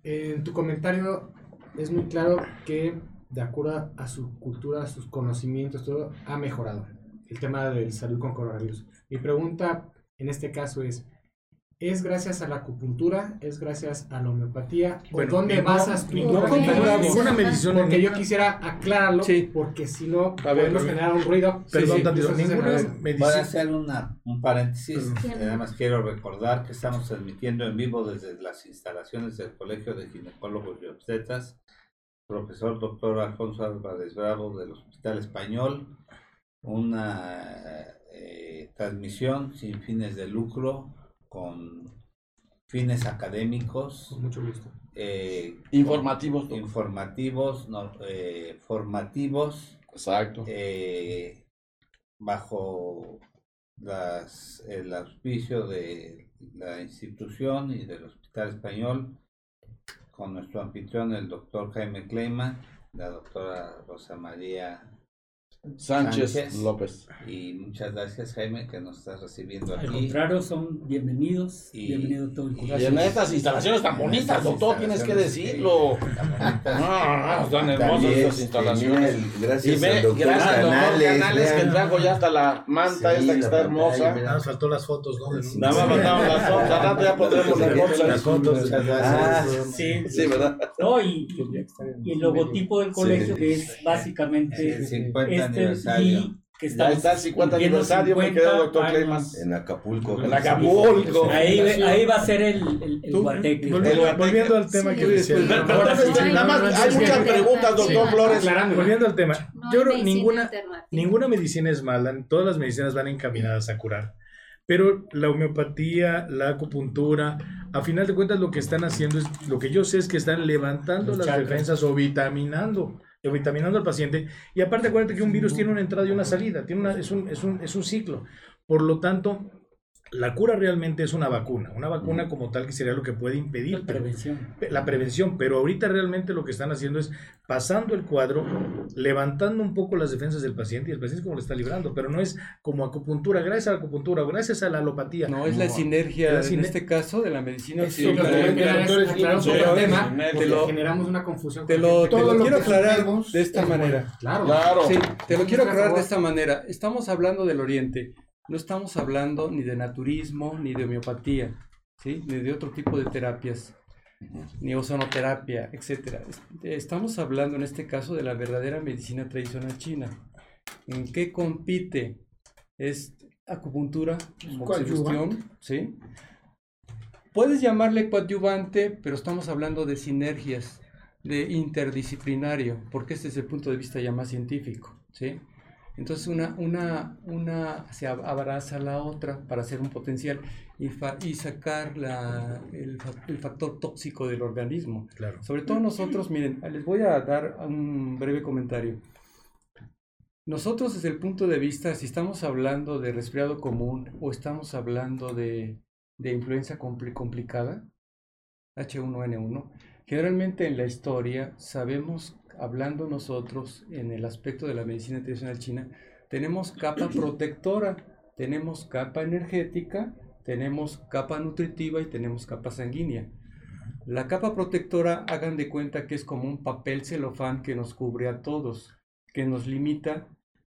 En tu comentario es muy claro que de acuerdo a su cultura, a sus conocimientos, todo ha mejorado el tema del salud con coronavirus. Mi pregunta en este caso es, ¿es gracias a la acupuntura? ¿Es gracias a la homeopatía? ¿O Bueno, dónde no- basas tu no ninguna- medición, Porque yo quisiera aclararlo, Sí. porque si no A ver, podemos generar un ruido. Perdón, Sí, tantito, entonces, ninguna a ver, Voy a hacer una, un paréntesis. Sí. Nada más quiero recordar que estamos transmitiendo en vivo desde las instalaciones del Colegio de Ginecólogos y Obstetras, profesor doctor Alfonso Álvarez Bravo del Hospital Español, una eh, transmisión sin fines de lucro, con fines académicos, Con mucho gusto. eh, Informativos. informativos, no, eh, formativos, Exacto. eh, bajo las, el auspicio de la institución y del Hospital Español, con nuestro anfitrión, el doctor Jaime Kleima, la doctora Rosa María, Sánchez, Sánchez. López. y muchas gracias Jaime que nos estás recibiendo Al aquí. contrario, son bienvenidos. Y- bienvenido todo el Y curso. en estas instalaciones tan bonitas, doctor, tienes que decirlo. Ah, están hermosas También, estas instalaciones. mira, Y gracias ve, al doctor gracias al doctor Canales, Canales, que trajo ya hasta la manta Sí, esta que está pantalla, hermosa. Nada más faltó las fotos, ¿no? Nada más faltaban las fotos, al rato ya pondremos las fotos. Las fotos. Muchas gracias. Sí, Sí, ¿verdad? no, y, y el logotipo del colegio, que es básicamente El 50 este aniversario. y que Ya está el 50 cumpliendo aniversario, me 50 quedó doctor. Clemas. En Acapulco. En Acapulco. Ahí, ahí va a ser el, el, el guateque. Volviendo, al tema Sí. que decía. Sí. nada más, hay muchas preguntas, doctor Sí. Flores. Aclarando. Volviendo al tema, No yo creo medicina ninguna, alternativa. ninguna medicina es mala, todas las medicinas van encaminadas a curar. Pero la homeopatía, la acupuntura, a final de cuentas lo que están haciendo es, lo que yo sé es que están levantando Los las chakras. defensas o vitaminando, vitaminando al paciente. Y aparte acuérdate que un virus tiene una entrada y una salida, tiene una, es, un, es, un, es un ciclo. Por lo tanto, la cura realmente es una vacuna, una vacuna como tal que sería lo que puede impedir La prevención. la prevención, pero ahorita realmente lo que están haciendo es pasando el cuadro, levantando un poco las defensas del paciente y el paciente es como lo está librando, pero no es como acupuntura, gracias a la acupuntura o gracias a la alopatía. No, es la sinergia, La en este caso, de la medicina pero occidental. Pero te lo- generamos una confusión. Te lo, gente. te Todo lo lo quiero aclarar de esta es manera. Claro. Claro. Sí, te lo quiero aclarar de esta manera. Estamos hablando del Oriente. No estamos hablando ni de naturismo, ni de homeopatía, ¿sí? ni de otro tipo de terapias, ni ozonoterapia, etc. Estamos hablando en este caso de la verdadera medicina tradicional china. ¿En qué compite? Es acupuntura, moxibustión, ¿sí? Puedes llamarle coadyuvante, pero estamos hablando de sinergias, de interdisciplinario, porque este es el punto de vista ya más científico, ¿sí? Entonces una, una, una se ab- abraza a la otra para hacer un potencial y, fa- y sacar la, el, el factor tóxico del organismo. Claro. Sobre todo nosotros, miren, les voy a dar un breve comentario. Nosotros desde el punto de vista, si estamos hablando de resfriado común o estamos hablando de, de influenza compli- complicada, H1N1, generalmente en la historia sabemos, hablando nosotros en el aspecto de la medicina tradicional china, tenemos capa protectora, tenemos capa energética, tenemos capa nutritiva y tenemos capa sanguínea. La capa protectora, hagan de cuenta que es como un papel celofán que nos cubre a todos, que nos limita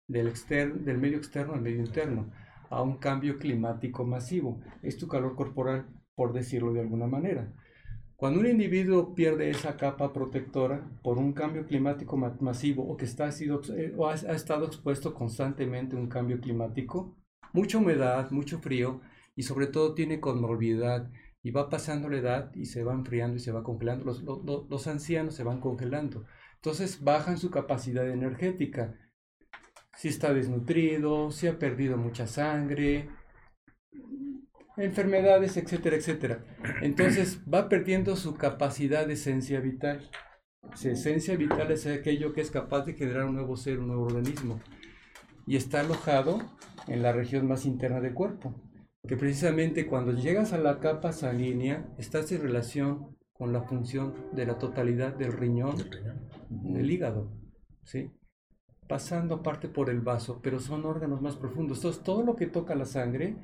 del, exter- del medio externo al medio interno, a un cambio climático masivo. Es tu calor corporal, por decirlo de alguna manera. Cuando un individuo pierde esa capa protectora por un cambio climático ma- masivo o que está, ha, sido, eh, o ha, estado expuesto constantemente a un cambio climático, mucha humedad, mucho frío y sobre todo tiene comorbilidad y va pasando la edad y se va enfriando y se va congelando. Los- los ancianos se van congelando. Entonces bajan su capacidad energética. Si está desnutrido, si ha perdido mucha sangre, enfermedades, etcétera, etcétera. Entonces va perdiendo su capacidad de esencia vital. Su esencia vital es aquello que es capaz de generar un nuevo ser, un nuevo organismo. Y está alojado en la región más interna del cuerpo. Que precisamente cuando llegas a la capa sanguínea, estás en relación con la función de la totalidad del riñón, del hígado. ¿sí? Pasando aparte por el vaso, pero son órganos más profundos. Entonces, todo lo que toca la sangre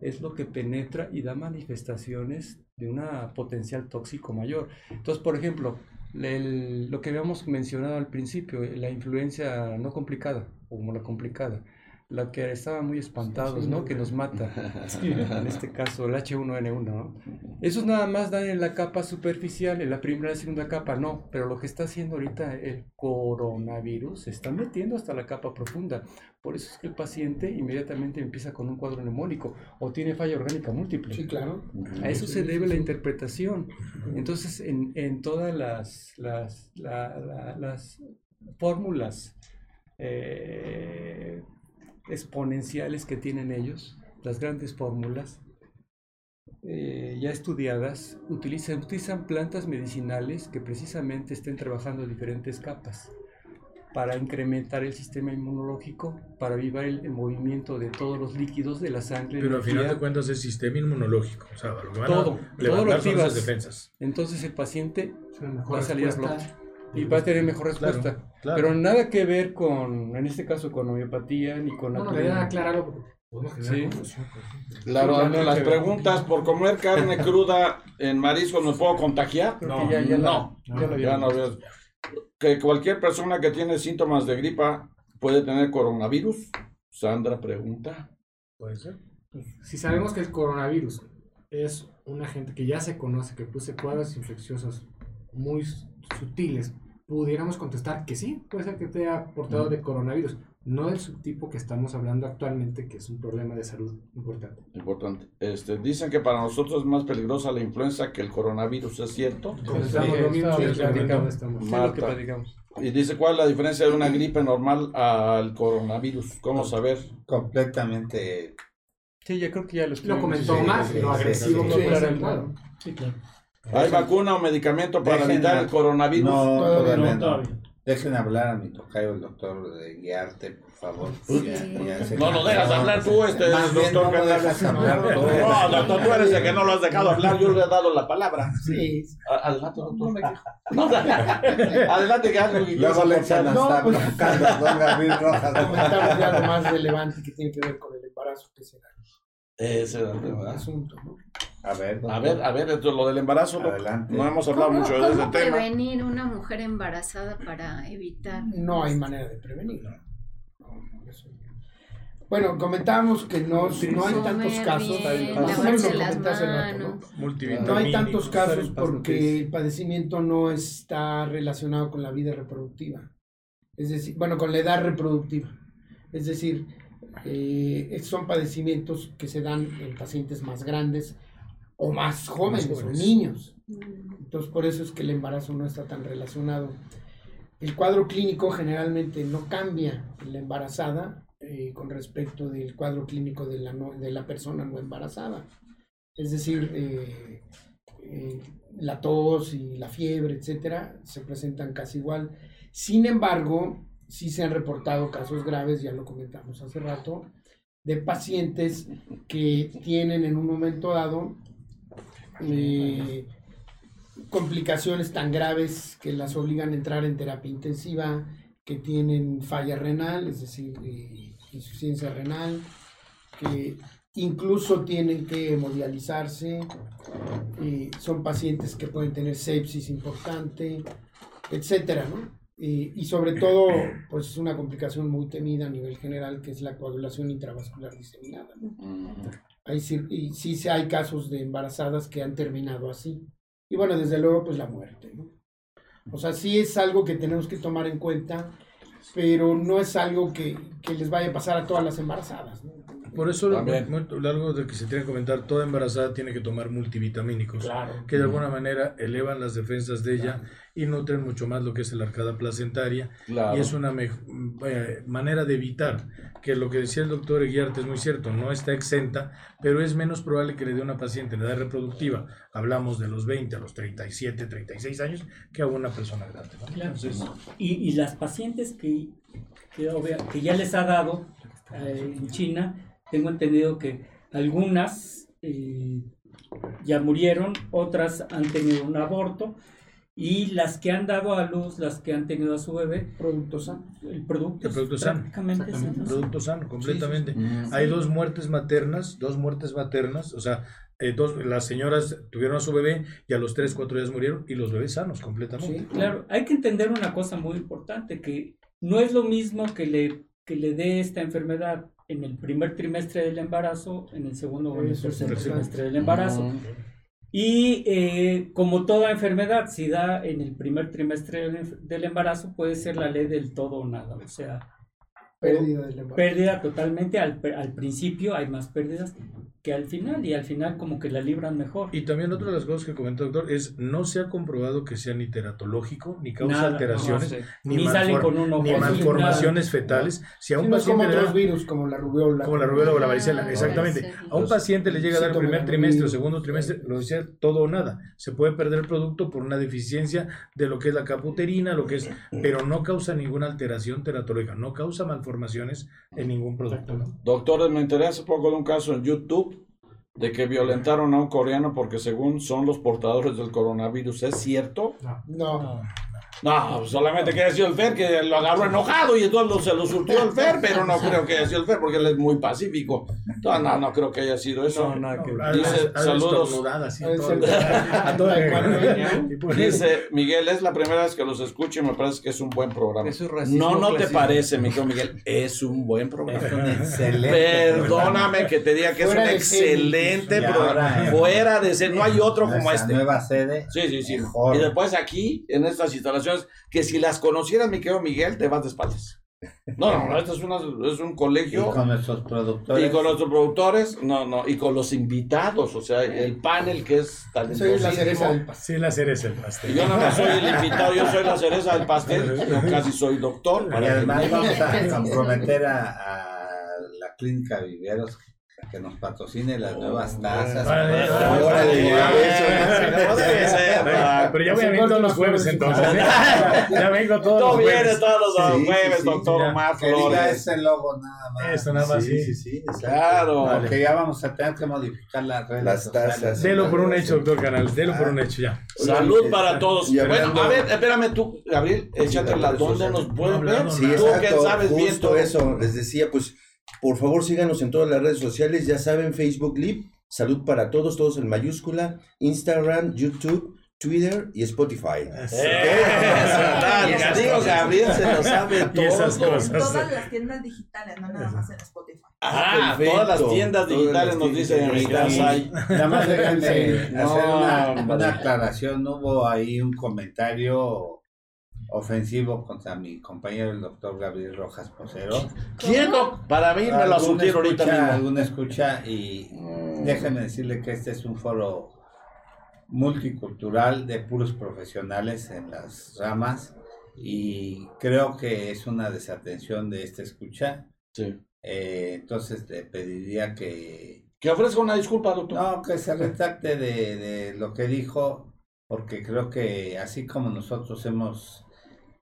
es lo que penetra y da manifestaciones de un potencial tóxico mayor. Entonces, por ejemplo, el- lo que habíamos mencionado al principio, la influencia no complicada, o como la complicada, la que estaban muy espantados, ¿no? Que nos mata, en este caso el H1N1, ¿no? Esos nada más dan en la capa superficial, en la primera y segunda capa, no, pero lo que está haciendo ahorita el coronavirus se está metiendo hasta la capa profunda. Por eso es que el paciente inmediatamente empieza con un cuadro neumónico o tiene falla orgánica múltiple. Sí, claro. A eso se debe la interpretación. Entonces, en, en todas las, las, la- la- las fórmulas eh, exponenciales que tienen ellos, las grandes fórmulas, eh, ya estudiadas, utilizan, utilizan plantas medicinales que precisamente estén trabajando diferentes capas para incrementar el sistema inmunológico, para avivar el, el movimiento de todos los líquidos de la sangre. Pero al final de cuentas es sistema inmunológico. O sea, lo van Todo, a todo lo activas. defensas. Entonces el paciente va a salir a y va a tener mejor respuesta. Claro, claro. Pero nada que ver con, en este caso, con homeopatía ni con No, no, acupuntura. quería aclararlo porque Sí. Claro, las preguntas, ¿por comer carne cruda en mariscos nos puedo contagiar? Que ya- ya la- no, ya la ya no había- Que cualquier persona que tiene síntomas de gripa puede tener coronavirus. Sandra pregunta. Puede ser. Si sabemos que el coronavirus es un agente que ya se conoce, que produce cuadros infecciosos muy sutiles, pudiéramos contestar que sí, puede ser que te haya portado de coronavirus, no del subtipo que estamos hablando actualmente, que es un problema de salud importante. Importante. Este, dicen que para nosotros es más peligrosa la influenza que el coronavirus, ¿es cierto? Comentamos lo mismo Sí, que platicamos. platicamos, estamos- Sí, lo que Marta. platicamos. Y dice, ¿cuál es la diferencia de una gripe normal al coronavirus? ¿Cómo saber? Completamente. Sí, ya creo que ya lo Lo comentó más, lo agresivo sí, que claro. ¿Hay vacuna o medicamento para Dejen evitar a- el coronavirus? No, Todavía todavía no. Dejen hablar a mi tocayo, el doctor de Guiarte, por favor. Sí. Ya- ya se No lo dejas hablar tú, este Más bien, doctor no lo Fernández. dejas hablar tú. No, doctor, tú eres el que no lo has dejado hablar. Yo le he dado la palabra. Sí. Adelante, doctor. No, adelante, que quieras Luego le echan hasta No, don Gabriel Rojas. Comentamos ya lo más relevante que tiene que ver con el embarazo, que será Ese era el el tema. asunto, ¿no? A ver, A ver, a ver, esto, lo del embarazo. Adelante. no hemos hablado ¿Cómo, mucho de ese tema. prevenir una mujer embarazada para evitar? No hay manera de prevenirlo. Bueno, comentábamos que no, no hay tantos casos, ¿no? hay tantos casos porque el padecimiento no está relacionado con la vida reproductiva. Es decir, bueno, con la edad reproductiva. Es decir, eh, son padecimientos que se dan en pacientes más grandes o más jóvenes, o jóvenes. niños. Mm, Entonces, por eso es que el embarazo no está tan relacionado. El cuadro clínico generalmente no cambia en la embarazada eh, con respecto del cuadro clínico de la, no- de la persona no embarazada. Es decir, eh, eh, la tos y la fiebre, etcétera, se presentan casi igual. Sin embargo, sí se han reportado casos graves, ya lo comentamos hace rato, de pacientes que tienen en un momento dado eh, complicaciones tan graves que las obligan a entrar en terapia intensiva, que tienen falla renal, es decir, eh, insuficiencia renal, que incluso tienen que hemodializarse, eh, son pacientes que pueden tener sepsis importante, etcétera, ¿no? Eh, y sobre todo, pues es una complicación muy temida a nivel general, que es la coagulación intravascular diseminada. ¿no? Y sí hay casos de embarazadas que han terminado así. Y bueno, desde luego, pues la muerte, ¿no? O sea, sí es algo que tenemos que tomar en cuenta, pero no es algo que, que les vaya a pasar a todas las embarazadas. Por eso, lo, También. muy- algo de que se tiene que comentar, toda embarazada tiene que tomar multivitamínicos, Claro. que de alguna manera elevan las defensas de ella y nutren mucho más lo que es la arcada placentaria. Claro. Y es una mej- eh, manera de evitar que lo que decía el doctor Eguiarte es muy cierto, no está exenta, pero es menos probable que le dé a una paciente en edad reproductiva, hablamos de los 20 a los 37, 36 años, que a una persona grande. ¿no? Claro. Entonces, Y, y las pacientes que, que, obvia- que ya les ha dado eh, en China, tengo entendido que algunas eh, ya murieron, otras han tenido un aborto y las que han dado a luz, las que han tenido a su bebé, Producto sano. el producto, El producto sano. prácticamente sano. producto sano, completamente. Mm. Hay dos muertes maternas, dos muertes maternas, o sea, eh, dos, las señoras tuvieron a su bebé y a los 3, 4 días murieron y los bebés sanos completamente. Sí, Claro, hay que entender una cosa muy importante, que no es lo mismo que le, que le dé esta enfermedad en el primer trimestre del embarazo, en el segundo o en el tercer trimestre del embarazo. Y eh, como toda enfermedad, si da en el primer trimestre del, embarazo, puede ser la ley del todo o nada. O sea, Pérdida del embarazo. pérdida totalmente al principio, hay más pérdidas que al final, y al final como que la libran mejor. Y también otra de las cosas que comentó el doctor es no se ha comprobado que sea ni teratológico, ni causa Nada, alteraciones, no, ni, Ni salen con un ojo ni malformaciones fetales. Si a un no es como paciente le da- virus, como la rubiola. como la rubiola o la varicela, Ah, exactamente. sí. A un paciente le llega a dar el primer trimestre o virus. segundo trimestre, lo decía todo o nada. Se puede perder el producto por una deficiencia de lo que es la caputerina, lo que es, pero no causa ninguna alteración teratológica, no causa malformaciones en ningún producto. ¿no? Doctores, me interesa poco de un caso en YouTube de que violentaron a un coreano porque según son los portadores del coronavirus. ¿Es cierto? No. No, solamente que haya sido el Fer que lo agarró enojado y entonces lo- se lo surtió el Fer, pero no creo que haya sido el Fer porque él es muy pacífico. No, no, no creo que haya sido eso. nada que Dice, saludos. Dice Miguel, es la primera vez que los escucho y me parece que es un buen programa. Eso es racismo No, no te parece, mi querido Miguel, es un buen programa. Es un excelente. Perdóname que te diga que es un Fuera excelente programa. ahora, eh, Fuera de ser, no hay otro como este. nueva sede. Sí, sí, sí. Mejor. Y después aquí, en estas instalaciones, que si las conocieras, mi querido Miguel, te vas de espaldas. No, no, no, esto es, una- es un Y colegio. con nuestros productores. Y con nuestros productores, no, no, y con los invitados, o sea, el panel que es Soy la cereza del pastel. Sí, la cereza el Y pastel. yo no más soy el invitado, yo soy la cereza del pastel, yo casi soy doctor. Y para además vamos a comprometer a, a la clínica Viveros que nos patrocine las nuevas tazas. Pero ya voy a venir todos los jueves entonces. ¿eh? Ya vengo todos los jueves. todos los jueves, doctor. Omar Flores. ese logo nada más. Eso nada más, Sí, sí. sí. Claro. Porque ya vamos a tener que modificar las redes tazas. Delo por un hecho, doctor Canal. Delo por un hecho ya. Salud para todos. Bueno, a ver, espérame tú, Gabriel, échatela. redes ¿Dónde nos pueden ver? tú exacto. que sabes bien justo todo. eso. Les decía, pues, por favor síganos en todas las redes sociales. Ya saben, Facebook Live, Salud para Todos, todos en mayúscula, Instagram, YouTube, Twitter y Spotify. Eso, esas digo, cosas. Gabriel se lo sabe Y esas todo. cosas. Todas las tiendas digitales, no nada más en Spotify. Ah, Perfecto. todas las tiendas digitales las nos dicen hay. Nada más déjenme hacer una aclaración. Hubo ahí un comentario ofensivo contra mi compañero el doctor Gabriel Rojas Posero. ¿Quién no? Para mí me lo Algún surtieron ahorita mismo. algún escucha y déjenme decirle que este es un foro multicultural de puros profesionales en las ramas y creo que es una desatención de esta escucha. Sí. Eh, entonces le pediría que Que ofrezca una disculpa, doctor. no, que se retracte de, de lo que dijo, porque creo que así como nosotros hemos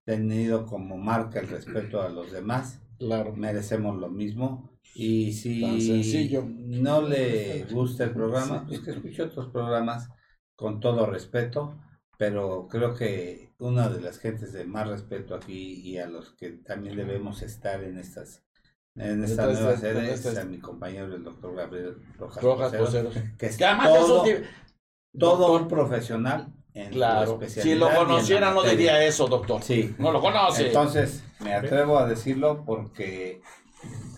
tenido como marca el respeto a los demás. Claro. Merecemos lo mismo. Y si Tan sencillo. no le gusta el programa, pues que escuche otros programas con todo respeto. Pero creo que una de las gentes de más respeto aquí y a los que también debemos estar en estas en esta Entonces, nueva sede este- es a mi compañero el doctor Gabriel Rojas, Rojas Poseros. que es Que además es un todo, todo profesional en Claro. Si lo conociera no diría eso, doctor. Sí. No lo conoce. Entonces, me atrevo a decirlo porque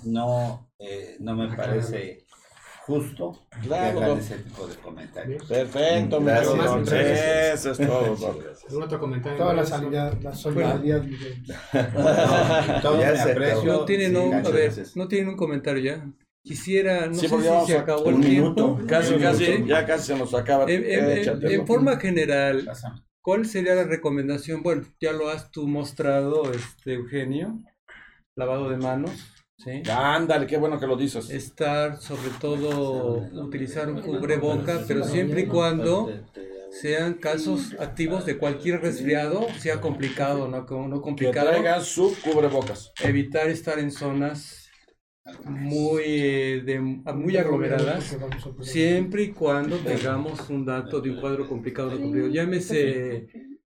no, eh, no me parece justo Claro, que hagan ese tipo de comentarios. Perfecto, Gracias. Eso es todo, doctor. ¿Algún otro comentario? Toda la solidaridad, la solidaridad. Miguel. todo Ya mi se aprecio. No tienen, sí, un, a ver, no tienen un comentario ya. Quisiera, no Sí, sé si se acabó el tiempo. minuto. Casi, Sí. casi, ya casi se nos acaba. En, en- en- forma general. ¿cuál sería la recomendación? Bueno, ya lo has tú mostrado, este Eugenio, lavado de manos, ¿sí? Ándale, qué bueno que lo dices. Estar, sobre todo, utilizar un cubreboca, pero siempre y cuando sean casos activos de cualquier resfriado, sea complicado, no, no Que complicado. traigan su cubrebocas. Evitar estar en zonas muy, eh, de, muy aglomeradas, siempre y cuando tengamos un dato de un cuadro complicado, no complicado. llámese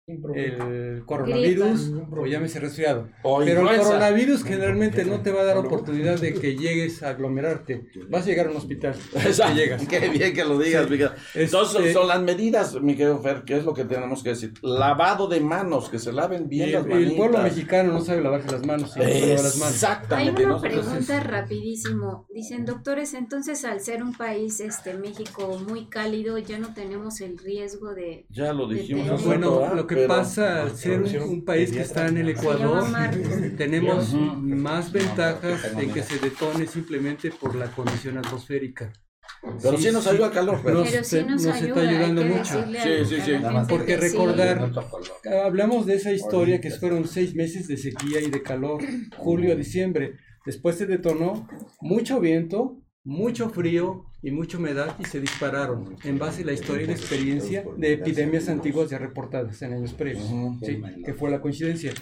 el coronavirus o llámese resfriado. O Pero el coronavirus generalmente no te va a dar oportunidad de que llegues a aglomerarte. Vas a llegar a un hospital. Exacto. Que llegas. Qué bien que lo digas, Sí. Miguel. Entonces Este- son las medidas, mi querido Fer, que es lo que tenemos que decir. Lavado de manos, que se laven bien el, las el manitas. pueblo mexicano no sabe lavarse las manos. no manos. Hay Exactamente. una pregunta rapidísimo. Dicen, doctores, entonces al ser un país, este México muy cálido, ya no tenemos el riesgo de... Ya lo dijimos. Depende. hace Bueno, lo que pero- pasa al ser un, un país que está en el Ecuador, tenemos más ventajas de que se detone simplemente por la condición atmosférica. Pero sí, nos ayuda al calor, Fer. Nos, Pero sí nos, nos ayuda, está ayudando mucho. Sí, sí, sí. porque que sí. recordar-. Hablamos de esa historia que fueron seis meses de sequía y de calor, julio a diciembre. Después se detonó mucho viento, mucho frío y mucha humedad y se dispararon en base a la historia y la experiencia de epidemias antiguas ya reportadas en años previos, sí, que fue la coincidencia.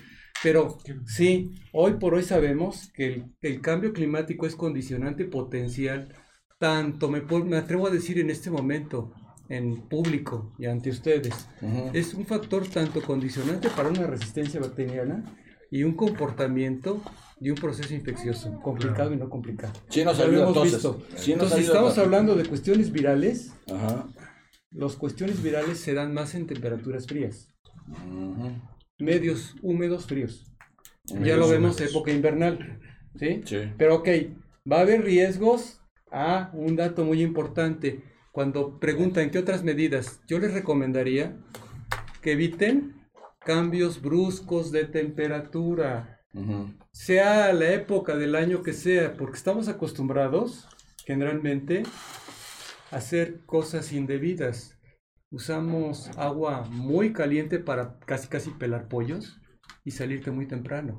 Pero sí, hoy por hoy sabemos que el, el cambio climático es condicionante potencial, tanto me, me atrevo a decir en este momento, en público y ante ustedes, es un factor tanto condicionante para una resistencia bacteriana y un comportamiento de un proceso infeccioso, complicado y no complicado. Sí nos Lo ayuda, hemos entonces. visto. Sí nos Entonces, estamos hablando de cuestiones virales. Ajá. Las cuestiones virales se dan más en temperaturas frías, medios húmedos fríos. ya Medios lo vemos húmedos. época invernal, ¿sí? Sí. Pero ok, va a haber riesgos. Ah, un dato muy importante. Cuando preguntan qué otras medidas, yo les recomendaría que eviten cambios bruscos de temperatura, sea la época del año que sea, porque estamos acostumbrados generalmente a hacer cosas indebidas. Usamos agua muy caliente para casi casi pelar pollos y salirte muy temprano.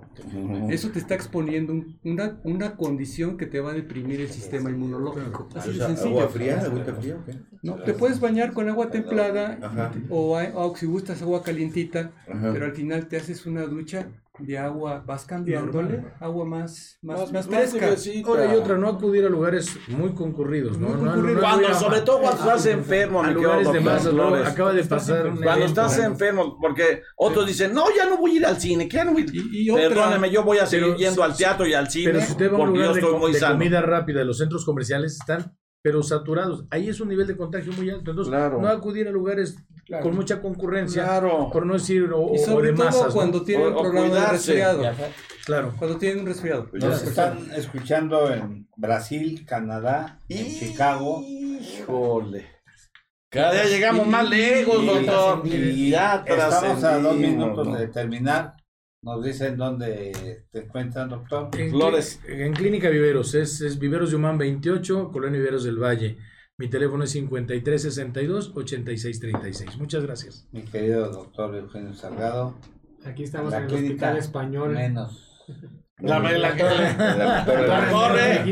Eso te está exponiendo un- una, una condición que te va a deprimir el sistema inmunológico. Así de sencillo. ¿Agua fría? ¿Agüita fría o qué? No, te puedes bañar con agua templada Ajá. o, a- o si gustas agua calientita, Ajá. pero al final te haces una ducha de agua, vas cambiándole agua más, más, Más- más más fresca. Ahora hay otra, no acudir a lugares muy concurridos, ¿no? Muy No- no- concurridos. no Cuando, sobre todo cuando estás enfermo, a lugares de. Flores. Acaba de pasar Cuando evento. estás enfermo, porque otros dicen, no, ya no voy a ir al cine, que ya no voy a ir". Y- y otra- Perdóneme, yo voy a seguir Pero yendo al teatro y al cine Pero si usted va a un lugar de, comida rápida, los centros comerciales están pero saturados. Ahí es un nivel de contagio muy alto. Entonces, Claro. no acudir a lugares Claro. con mucha concurrencia, Claro. por no decir, o, Y o sobre de todo masas. ¿no? cuando tienen O- un de cuidarse. resfriado. Claro. Cuando tienen un resfriado. Nos están escuchando en Brasil, Canadá, en Chicago. Híjole. Cada día llegamos más lejos, doctor. y ya estamos a dos minutos ¿no? de terminar. Nos dicen dónde te encuentran, doctor. En, Flores. en Clínica Viveros, es, es Viveros de Humán 28, Colonia Viveros del Valle. Mi teléfono es 5362-8636. Muchas gracias. Mi querido doctor Eugenio Salgado. Aquí estamos La en el Hospital Español. Menos. La, la, la, La la torre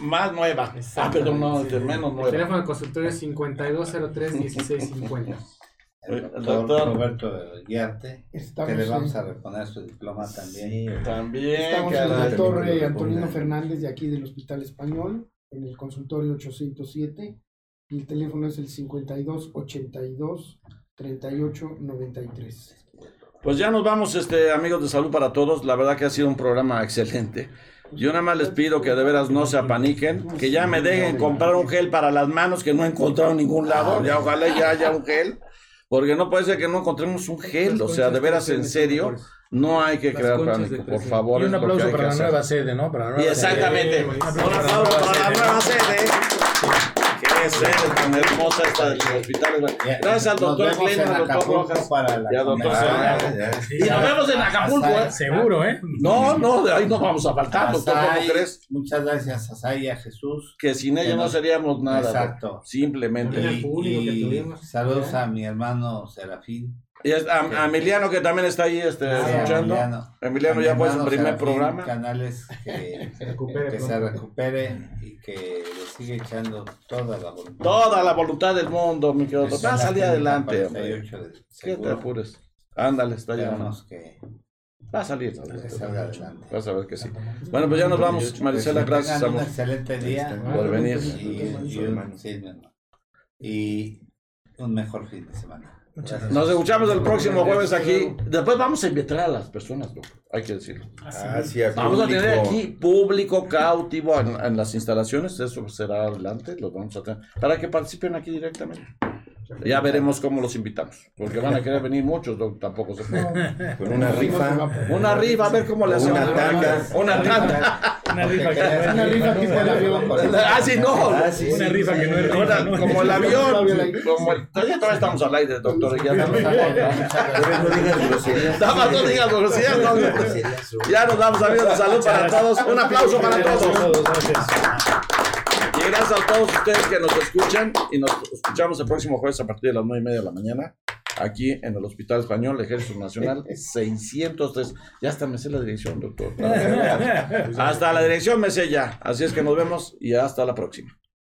más nueva. Ah, perdón, no, de menos El nueva. teléfono de consultorio es 5203-1650. El doctor, doctor. Roberto Guiarte, Estamos que le vamos a reponer su diploma también. También, Estamos en caray. el doctor eh, también. Antonino Fernández de aquí del Hospital Español, en el consultorio 807, y el teléfono es el 52 82 38 93. Pues ya nos vamos, este, amigos de Salud para Todos. La verdad que ha sido un programa excelente. Yo nada más les pido que de veras no se apaniquen, que ya me dejen comprar un gel para las manos que no he encontrado en ningún lado. Ya ojalá ya haya un gel, porque no puede ser que no encontremos un gel. O sea, de veras en serio, no hay que crear pánico, por favor. Y un aplauso para la hacer. nueva sede, ¿no? Para la Y nueva exactamente. sede. Un aplauso para la nueva sede. Qué sede tan hermosa esta del hospital. Gracias al Nos doctor en al doctor Rojas. para la y al doctor comida. Sonia. Y nos vemos en Acapulco, ¿eh? Seguro, ¿eh? No, no, de ahí no vamos a faltar, doctor. ¿Cómo crees? Muchas gracias a Sai y a Jesús. Que sin ellos no nos- seríamos nada. Exacto. Simplemente. saludos a mi hermano Serafín. Y es- a, a Emiliano que también está ahí este, Sí, escuchando. Emiliano. Ya fue su primer Serafín programa. Canales que, Se recupere que se pronto. recupere y que le sigue echando toda la voluntad. Toda la voluntad del mundo, mi querido. Va a salir la adelante, clínica hombre. 48 de ¿Qué te apures? Ándale, está llegando. Que, Va a salir. Vas a ver que sí. Bueno, pues ya nos vamos, Marisela. Gracias, un excelente día. Por venir. Un, y un mejor fin de semana. Gracias. Nos escuchamos el próximo jueves aquí. Después vamos a invitar a las personas, doctor. Hay que decirlo. Ah, Vamos a tener aquí público cautivo en, en las instalaciones, eso será adelante, los vamos a tener, para que participen aquí directamente. Ya veremos cómo los invitamos, porque van a querer venir muchos, doc, tampoco se puede. Con una rifa. Una rifa, a ver cómo le hacemos. Una tanda. Una tanda. Una rifa que Una rifa tipo el avión. Ah, sí, no. Ah, sí, Una rifa que no es rifa, ¿no? como el avión, como el, todavía, todavía estamos al aire, doctor. Ya, no digas groserías. No digas groserías, no. No. Ya nos damos amigos de salud para todos. Un aplauso para todos. Gracias. Gracias a todos ustedes que nos escuchan y nos escuchamos el próximo jueves a partir de las nueve y media de la mañana aquí en el Hospital Español Ejército Nacional 603. Ya hasta me sé la dirección, doctor. Hasta la dirección me sé ya. Así es que nos vemos y hasta la próxima.